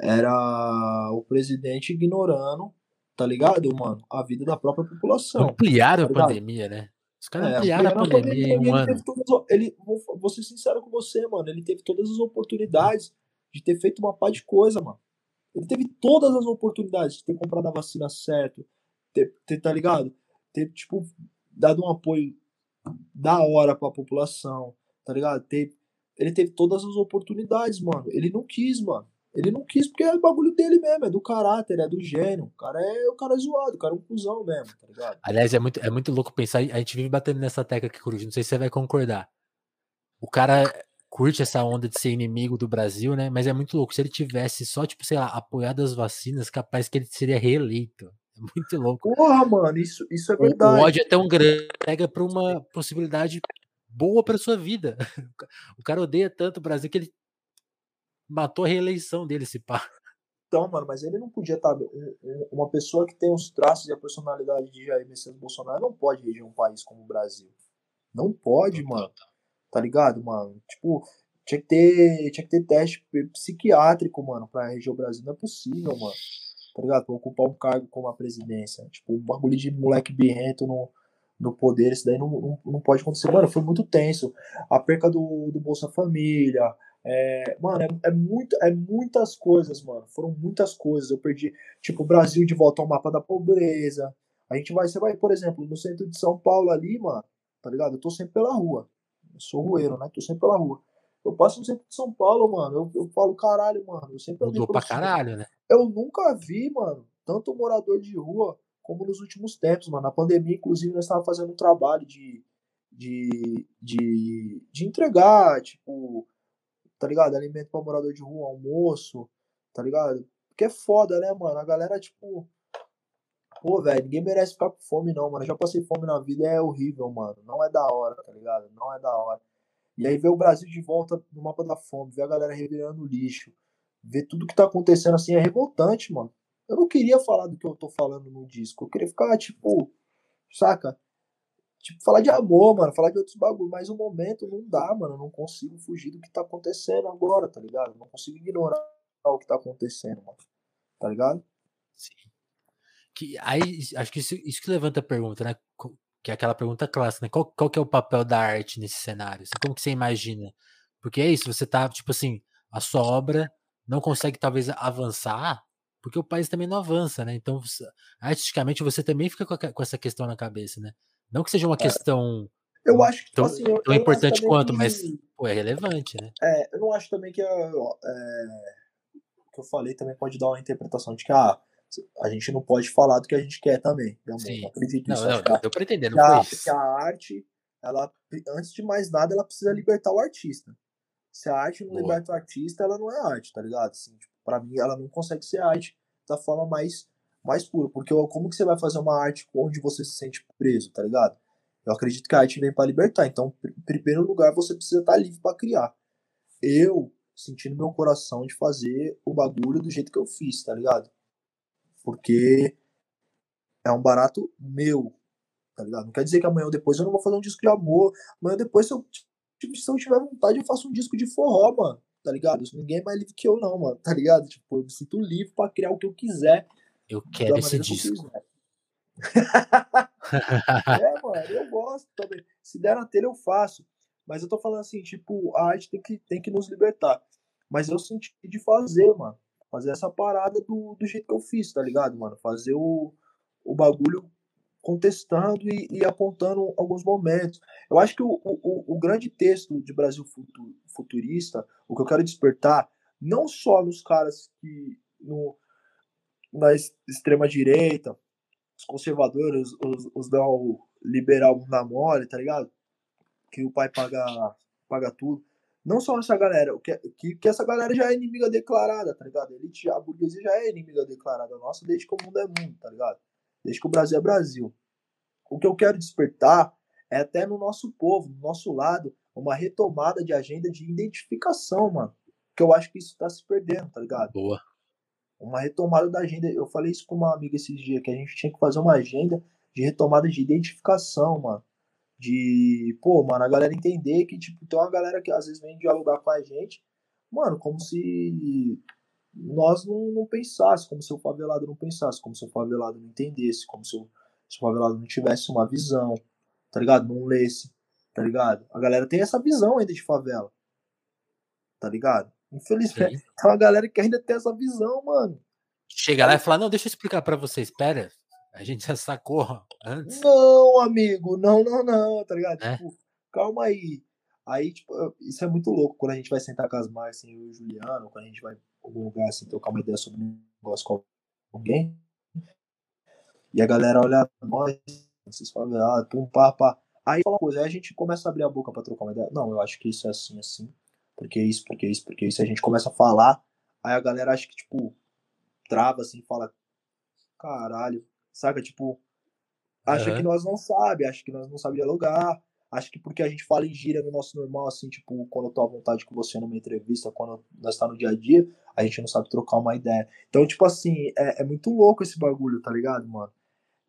era o presidente ignorando, tá ligado, mano? A vida da própria população. Ampliaram tá a pandemia, né? Os caras é, ampliaram, a pandemia, pandemia em um ano. Todas, ele, vou, vou ser sincero com você, mano. Ele teve todas as oportunidades de ter feito uma pá de coisa, mano. Ele teve todas as oportunidades de ter comprado a vacina certo, ter, ter, tá ligado? Ter, tipo, dado um apoio da hora pra população, tá ligado? Ter, ele teve todas as oportunidades, mano. Ele não quis, mano. Ele não quis porque é o bagulho dele mesmo, é do caráter, é do gênio. O cara é o cara é zoado, o cara é um cuzão mesmo, tá ligado? Aliás, é muito, é muito louco pensar, a gente vive batendo nessa tecla aqui, Coruja, não sei se você vai concordar. O cara curte essa onda de ser inimigo do Brasil, né? Mas é muito louco. Se ele tivesse só, tipo, sei lá, apoiado as vacinas, capaz que ele seria reeleito. É muito louco. Porra, mano, isso, isso é verdade. O, ódio é tão grande, pega pra uma possibilidade boa pra sua vida. O cara odeia tanto o Brasil que ele matou a reeleição dele, se pá. Então, mano, mas ele não podia estar. Tá, uma pessoa que tem os traços e a personalidade de Jair Messias Bolsonaro não pode reger um país como o Brasil. Não pode, mano. Tá ligado, mano? Tipo, tinha que ter, tinha que ter teste psiquiátrico, mano, pra reger o Brasil. Não é possível, mano tá ligado? Pra ocupar um cargo como a presidência. Tipo, um bagulho de moleque birrento no, no poder, isso daí não, não, não pode acontecer. Mano, foi muito tenso. A perca do, do Bolsa Família. É, mano, é, é, muito, é muitas coisas, mano. Foram muitas coisas. Eu perdi, tipo, o Brasil de volta ao mapa da pobreza. A gente vai, você vai, por exemplo, no centro de São Paulo ali, mano, tá ligado? Eu tô sempre pela rua. Eu sou rueiro, né? Tô sempre pela rua. Eu passo no centro de São Paulo, mano. Eu, eu falo, caralho, mano. Eu sempre Mudou pra caralho, né? Eu nunca vi, mano, tanto morador de rua como nos últimos tempos, mano. Na pandemia, inclusive, nós estávamos fazendo um trabalho de, de, de, de entregar, tipo, tá ligado? Alimento pra morador de rua, almoço, tá ligado? Porque é foda, né, mano? A galera, tipo. Pô, velho, ninguém merece ficar com fome, não, mano. Eu já passei fome na vida, é horrível, mano. Não é da hora, tá ligado? Não é da hora. E aí ver o Brasil de volta no mapa da fome, ver a galera revirando lixo, ver tudo que tá acontecendo assim é revoltante, mano. Eu não queria falar do que eu tô falando no disco. Eu queria ficar, tipo, saca? Tipo, falar de amor, mano, falar de outros bagulho, mas o momento não dá, mano. Eu não consigo fugir do que tá acontecendo agora, tá ligado? Eu não consigo ignorar o que tá acontecendo, mano. Tá ligado? Sim. Que, aí, acho que isso, isso que levanta a pergunta, né? Que é aquela pergunta clássica, né? Qual, qual que é o papel da arte nesse cenário? Como que você imagina? Porque é isso, você tá, tipo assim, a sua obra não consegue talvez avançar porque o país também não avança, né? Então, artisticamente, você também fica com, essa questão na cabeça, né? Não que seja uma é. questão eu acho que, tão, assim, eu, tão eu importante quanto, que, mas pô, é relevante, né? É, eu não acho também que é, que eu falei também pode dar uma interpretação de que ah, a gente não pode falar do que a gente quer também. Meu Sim. Não acredito nisso. Não, não, deu pra entender, não a, que a arte, ela, antes de mais nada, ela precisa libertar o artista. Se a arte não Boa. liberta o artista, ela não é arte, tá ligado? Assim, tipo, pra mim, ela não consegue ser arte da forma mais, mais pura. Porque como que você vai fazer uma arte onde você se sente preso, tá ligado? Eu acredito que a arte vem para libertar. Então, em primeiro lugar, você precisa estar tá livre para criar. Eu senti no meu coração de fazer o bagulho do jeito que eu fiz, tá ligado? Porque é um barato meu, tá ligado? Não quer dizer que amanhã ou depois eu não vou fazer um disco de amor. Amanhã ou depois, se eu, se eu tiver vontade, eu faço um disco de forró, mano tá ligado? Ninguém é mais livre que eu, não, mano, tá ligado? Tipo, eu me sinto livre pra criar o que eu quiser. Eu quero esse disco. é, mano, eu gosto também. Se der na telha, eu faço. Mas eu tô falando assim, tipo, a arte tem que, tem que nos libertar. Mas eu senti de fazer, mano. Fazer essa parada do, do jeito que eu fiz, tá ligado, mano? Fazer o, o bagulho contestando e, e, apontando alguns momentos. Eu acho que o, o, o grande texto de Brasil futurista, o que eu quero despertar, não só nos caras que no, na extrema direita, os conservadores, os, os o liberal na mole, tá ligado? Que o pai paga, paga tudo. Não só essa galera, que, que, que essa galera já é inimiga declarada, tá ligado? A elite, a burguesia já é inimiga declarada nossa desde que o mundo é mundo, tá ligado? desde que o Brasil é Brasil. O que eu quero despertar é até no nosso povo, no nosso lado, uma retomada de agenda de identificação, mano. Que eu acho que isso tá se perdendo, tá ligado? Boa. Uma retomada da agenda. Eu falei isso com uma amiga esses dias, que a gente tinha que fazer uma agenda de retomada de identificação, mano. De, pô, mano, a galera entender que, tipo, tem uma galera que às vezes vem dialogar com a gente, mano, como se nós não, não pensássemos, como se o favelado não pensasse, como se o favelado não entendesse, como se o, se o favelado não tivesse uma visão, tá ligado? Não lesse, tá ligado? A galera tem essa visão ainda de favela, tá ligado? Infelizmente, Sim. tem uma galera que ainda tem essa visão, mano. Chega lá e fala, não, deixa eu explicar para vocês, espera, a gente já sacou antes. Não, amigo, não, não, não, tá ligado? É? Tipo, calma aí. Aí, tipo, isso é muito louco quando a gente vai sentar com as marcas, assim, eu e o Juliano, quando a gente vai algum lugar assim, trocar uma ideia sobre um negócio com alguém. E a galera olha nós, vocês falam, ah, pum, pá, pá. Aí fala uma coisa, aí a gente começa a abrir a boca pra trocar uma ideia. Não, eu acho que isso é assim, assim. Porque isso, porque isso, porque isso. A gente começa a falar, aí a galera acha que, tipo, trava assim, fala, caralho, saca? Tipo, acha uhum. que nós não sabe, acha que nós não sabe dialogar, Acho que porque a gente fala em gíria no nosso normal, assim, tipo, quando eu tô à vontade com você numa entrevista, quando nós tá no dia a dia, a gente não sabe trocar uma ideia. Então, tipo assim, é, é muito louco esse bagulho, tá ligado, mano?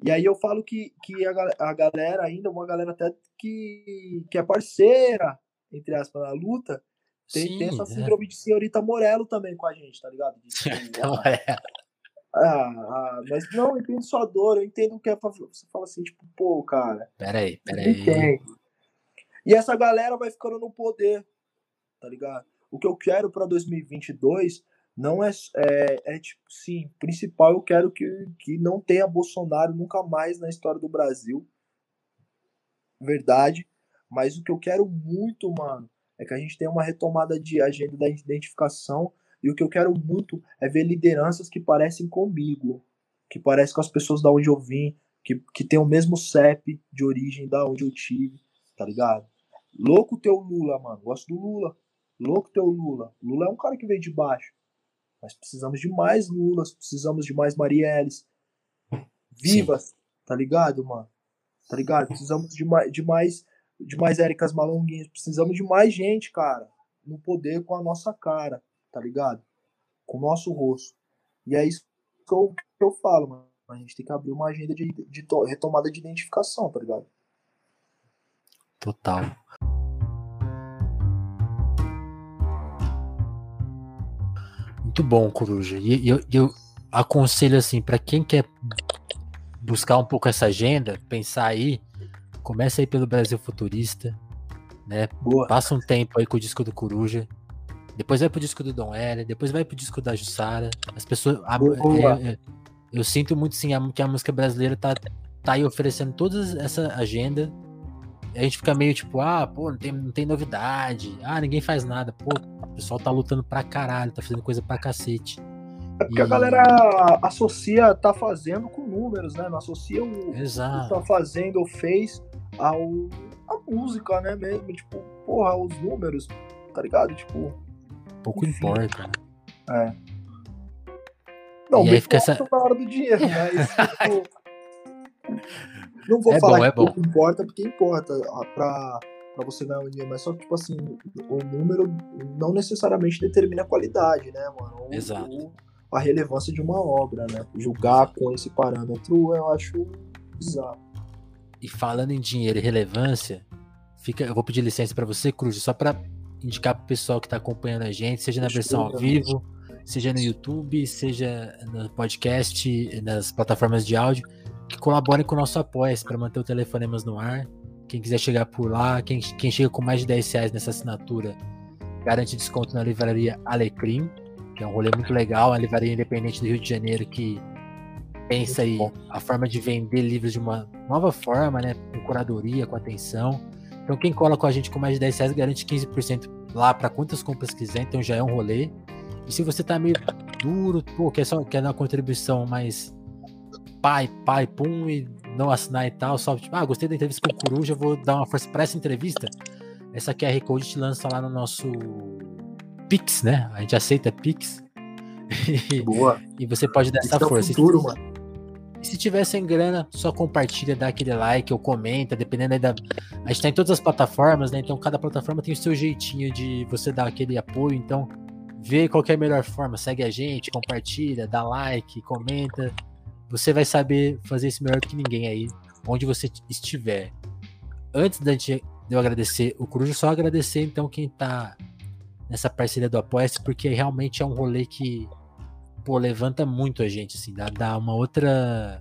E aí eu falo que, que a, a galera ainda, uma galera até que, que é parceira, entre aspas, na luta, tem, Sim, tem essa é. síndrome é. de senhorita Morello também com a gente, tá ligado? De, tipo, ah, ah, ah, mas não, eu entendo sua dor, eu entendo o que é pra, você fala assim, tipo, pô, cara. Peraí, peraí. E essa galera vai ficando no poder, tá ligado? O que eu quero para 2022 não é, é, é, tipo, sim, principal eu quero que, que não tenha Bolsonaro nunca mais na história do Brasil. Verdade. Mas o que eu quero muito, mano, é que a gente tenha uma retomada de agenda da identificação. E o que eu quero muito é ver lideranças que parecem comigo, que parecem com as pessoas da onde eu vim, que, que tem o mesmo CEP de origem da onde eu tive tá ligado? Louco teu Lula, mano. Gosto do Lula. Louco teu Lula. Lula é um cara que veio de baixo. Mas precisamos de mais Lulas, precisamos de mais Marielles. Vivas, Sim. tá ligado, mano? Tá ligado? Precisamos de mais, de mais, de mais Éricas Malonguinhas. Precisamos de mais gente, cara, no poder com a nossa cara, tá ligado? Com o nosso rosto. E é isso que eu, que eu falo, mano. A gente tem que abrir uma agenda de, de retomada de identificação, tá ligado? total. Muito bom, Coruja. E eu, eu aconselho assim, para quem quer buscar um pouco essa agenda, pensar aí, começa aí pelo Brasil Futurista, né? Boa. Passa um tempo aí com o disco do Coruja. Depois vai pro disco do Dom L, depois vai pro disco da Jussara. As pessoas. A, é, é, eu sinto muito sim que a música brasileira tá, tá aí oferecendo toda essa agenda. A gente fica meio tipo, ah, pô, não tem, não tem novidade. Ah, ninguém faz nada. Pô, o pessoal tá lutando pra caralho, tá fazendo coisa pra cacete. É porque e... a galera associa tá fazendo com números, né? Não associa o Exato. que tá fazendo ou fez ao a música, né? Mesmo, tipo, porra, os números, tá ligado? Tipo. Pouco enfim. importa, né? É. Não, e aí fica essa... na hora do dinheiro, né? Isso, tipo, não vou é falar bom, é que pouco importa, porque importa pra, pra você ganhar um dinheiro, mas só que, tipo assim, o número não necessariamente determina a qualidade, né, mano? O, Exato. O, a relevância de uma obra, né? Julgar com esse parâmetro eu acho bizarro. E falando em dinheiro e relevância, fica, eu vou pedir licença para você, Cruz, só para indicar pro pessoal que tá acompanhando a gente, seja na versão ao vivo, seja no YouTube, seja no podcast, nas plataformas de áudio, que colaborem com o nosso apoio para manter o Telefonemas no ar. Quem quiser chegar por lá, quem, quem chega com mais de 10 reais nessa assinatura, garante desconto na livraria Alecrim, que é um rolê muito legal, uma livraria independente do Rio de Janeiro que pensa aí a forma de vender livros de uma nova forma, né? Com curadoria, com atenção. Então quem cola com a gente com mais de 10 reais garante 15% lá para quantas compras quiser, então já é um rolê. E se você tá meio duro, pô, quer, só, quer dar uma contribuição mais pai, pai, pum, e não assinar e tal, só tipo, ah, gostei da entrevista com o Coruja, vou dar uma força para essa entrevista. Essa QR Code te lança lá no nosso Pix, né? A gente aceita Pix. Boa. e você pode dar essa é força. Futuro, mano. E se tiver sem grana, só compartilha, dá aquele like ou comenta, dependendo aí da. A gente tá em todas as plataformas, né? Então cada plataforma tem o seu jeitinho de você dar aquele apoio. Então, vê qual é a melhor forma. Segue a gente, compartilha, dá like, comenta. Você vai saber fazer isso melhor que ninguém aí, onde você estiver. Antes da gente, de eu agradecer o Cruz, só agradecer então quem tá nessa parceria do Apoia-se, porque realmente é um rolê que pô, levanta muito a gente, assim, dá, dá uma outra.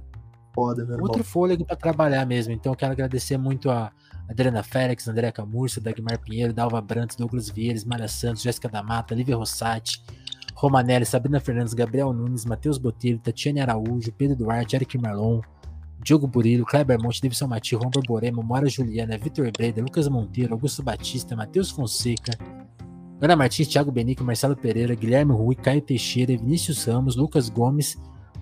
Foda, meu outro irmão. fôlego para trabalhar mesmo. Então eu quero agradecer muito a Adriana Félix, André Camurça, Dagmar Pinheiro, Dalva Brantos, Douglas Vieiras, Maria Santos, Jéssica da Mata, Lívia Rossati, Romanelli, Sabrina Fernandes, Gabriel Nunes, Matheus Botelho, Tatiane Araújo, Pedro Duarte, Eric Marlon, Diogo Burilo, Kleber Monte, Davidson Mati, Ron Borborema, Mora Juliana, Vitor Breda, Lucas Monteiro, Augusto Batista, Matheus Fonseca, Ana Martins, Thiago Benico, Marcelo Pereira, Guilherme Rui, Caio Teixeira, Vinícius Ramos, Lucas Gomes,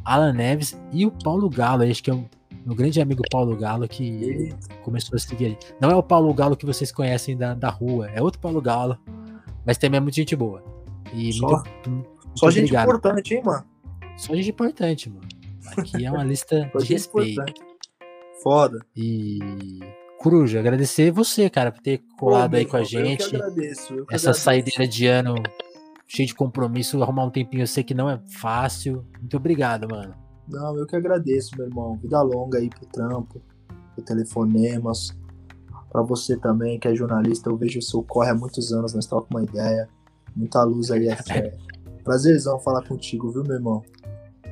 Alan Neves e o Paulo Galo, acho que é o meu grande amigo Paulo Galo que começou a seguir aí. Não é o Paulo Galo que vocês conhecem da, da rua, é outro Paulo Galo, mas também é muito gente boa. E só, muito, muito só gente obrigado. importante, hein, mano? Só gente importante, mano. Aqui é uma lista de respeito. Importante. Foda. E Coruja, agradecer você, cara, por ter colado Pô, aí com a gente. Eu que agradeço. Eu que Essa agradeço. saideira de ano cheio de compromisso, arrumar um tempinho, eu sei que não é fácil. Muito obrigado, mano. Não, eu que agradeço, meu irmão. Vida longa aí pro trampo, pro telefonemas. Pra você também, que é jornalista, eu vejo o seu corre há muitos anos, nós trocamos uma ideia. Muita luz aí, é fé. Prazerzão falar contigo, viu, meu irmão?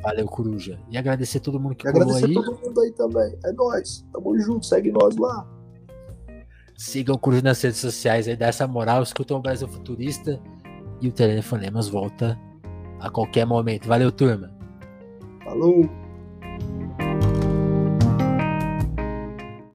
Valeu, Coruja. E agradecer todo mundo que e colou agradecer aí. todo mundo aí também. É nóis. Tamo junto, segue nós lá. Sigam o Coruja nas redes sociais aí, dá essa moral, escutam o Brasil Futurista e o Telefonemas volta a qualquer momento. Valeu, turma. Falou.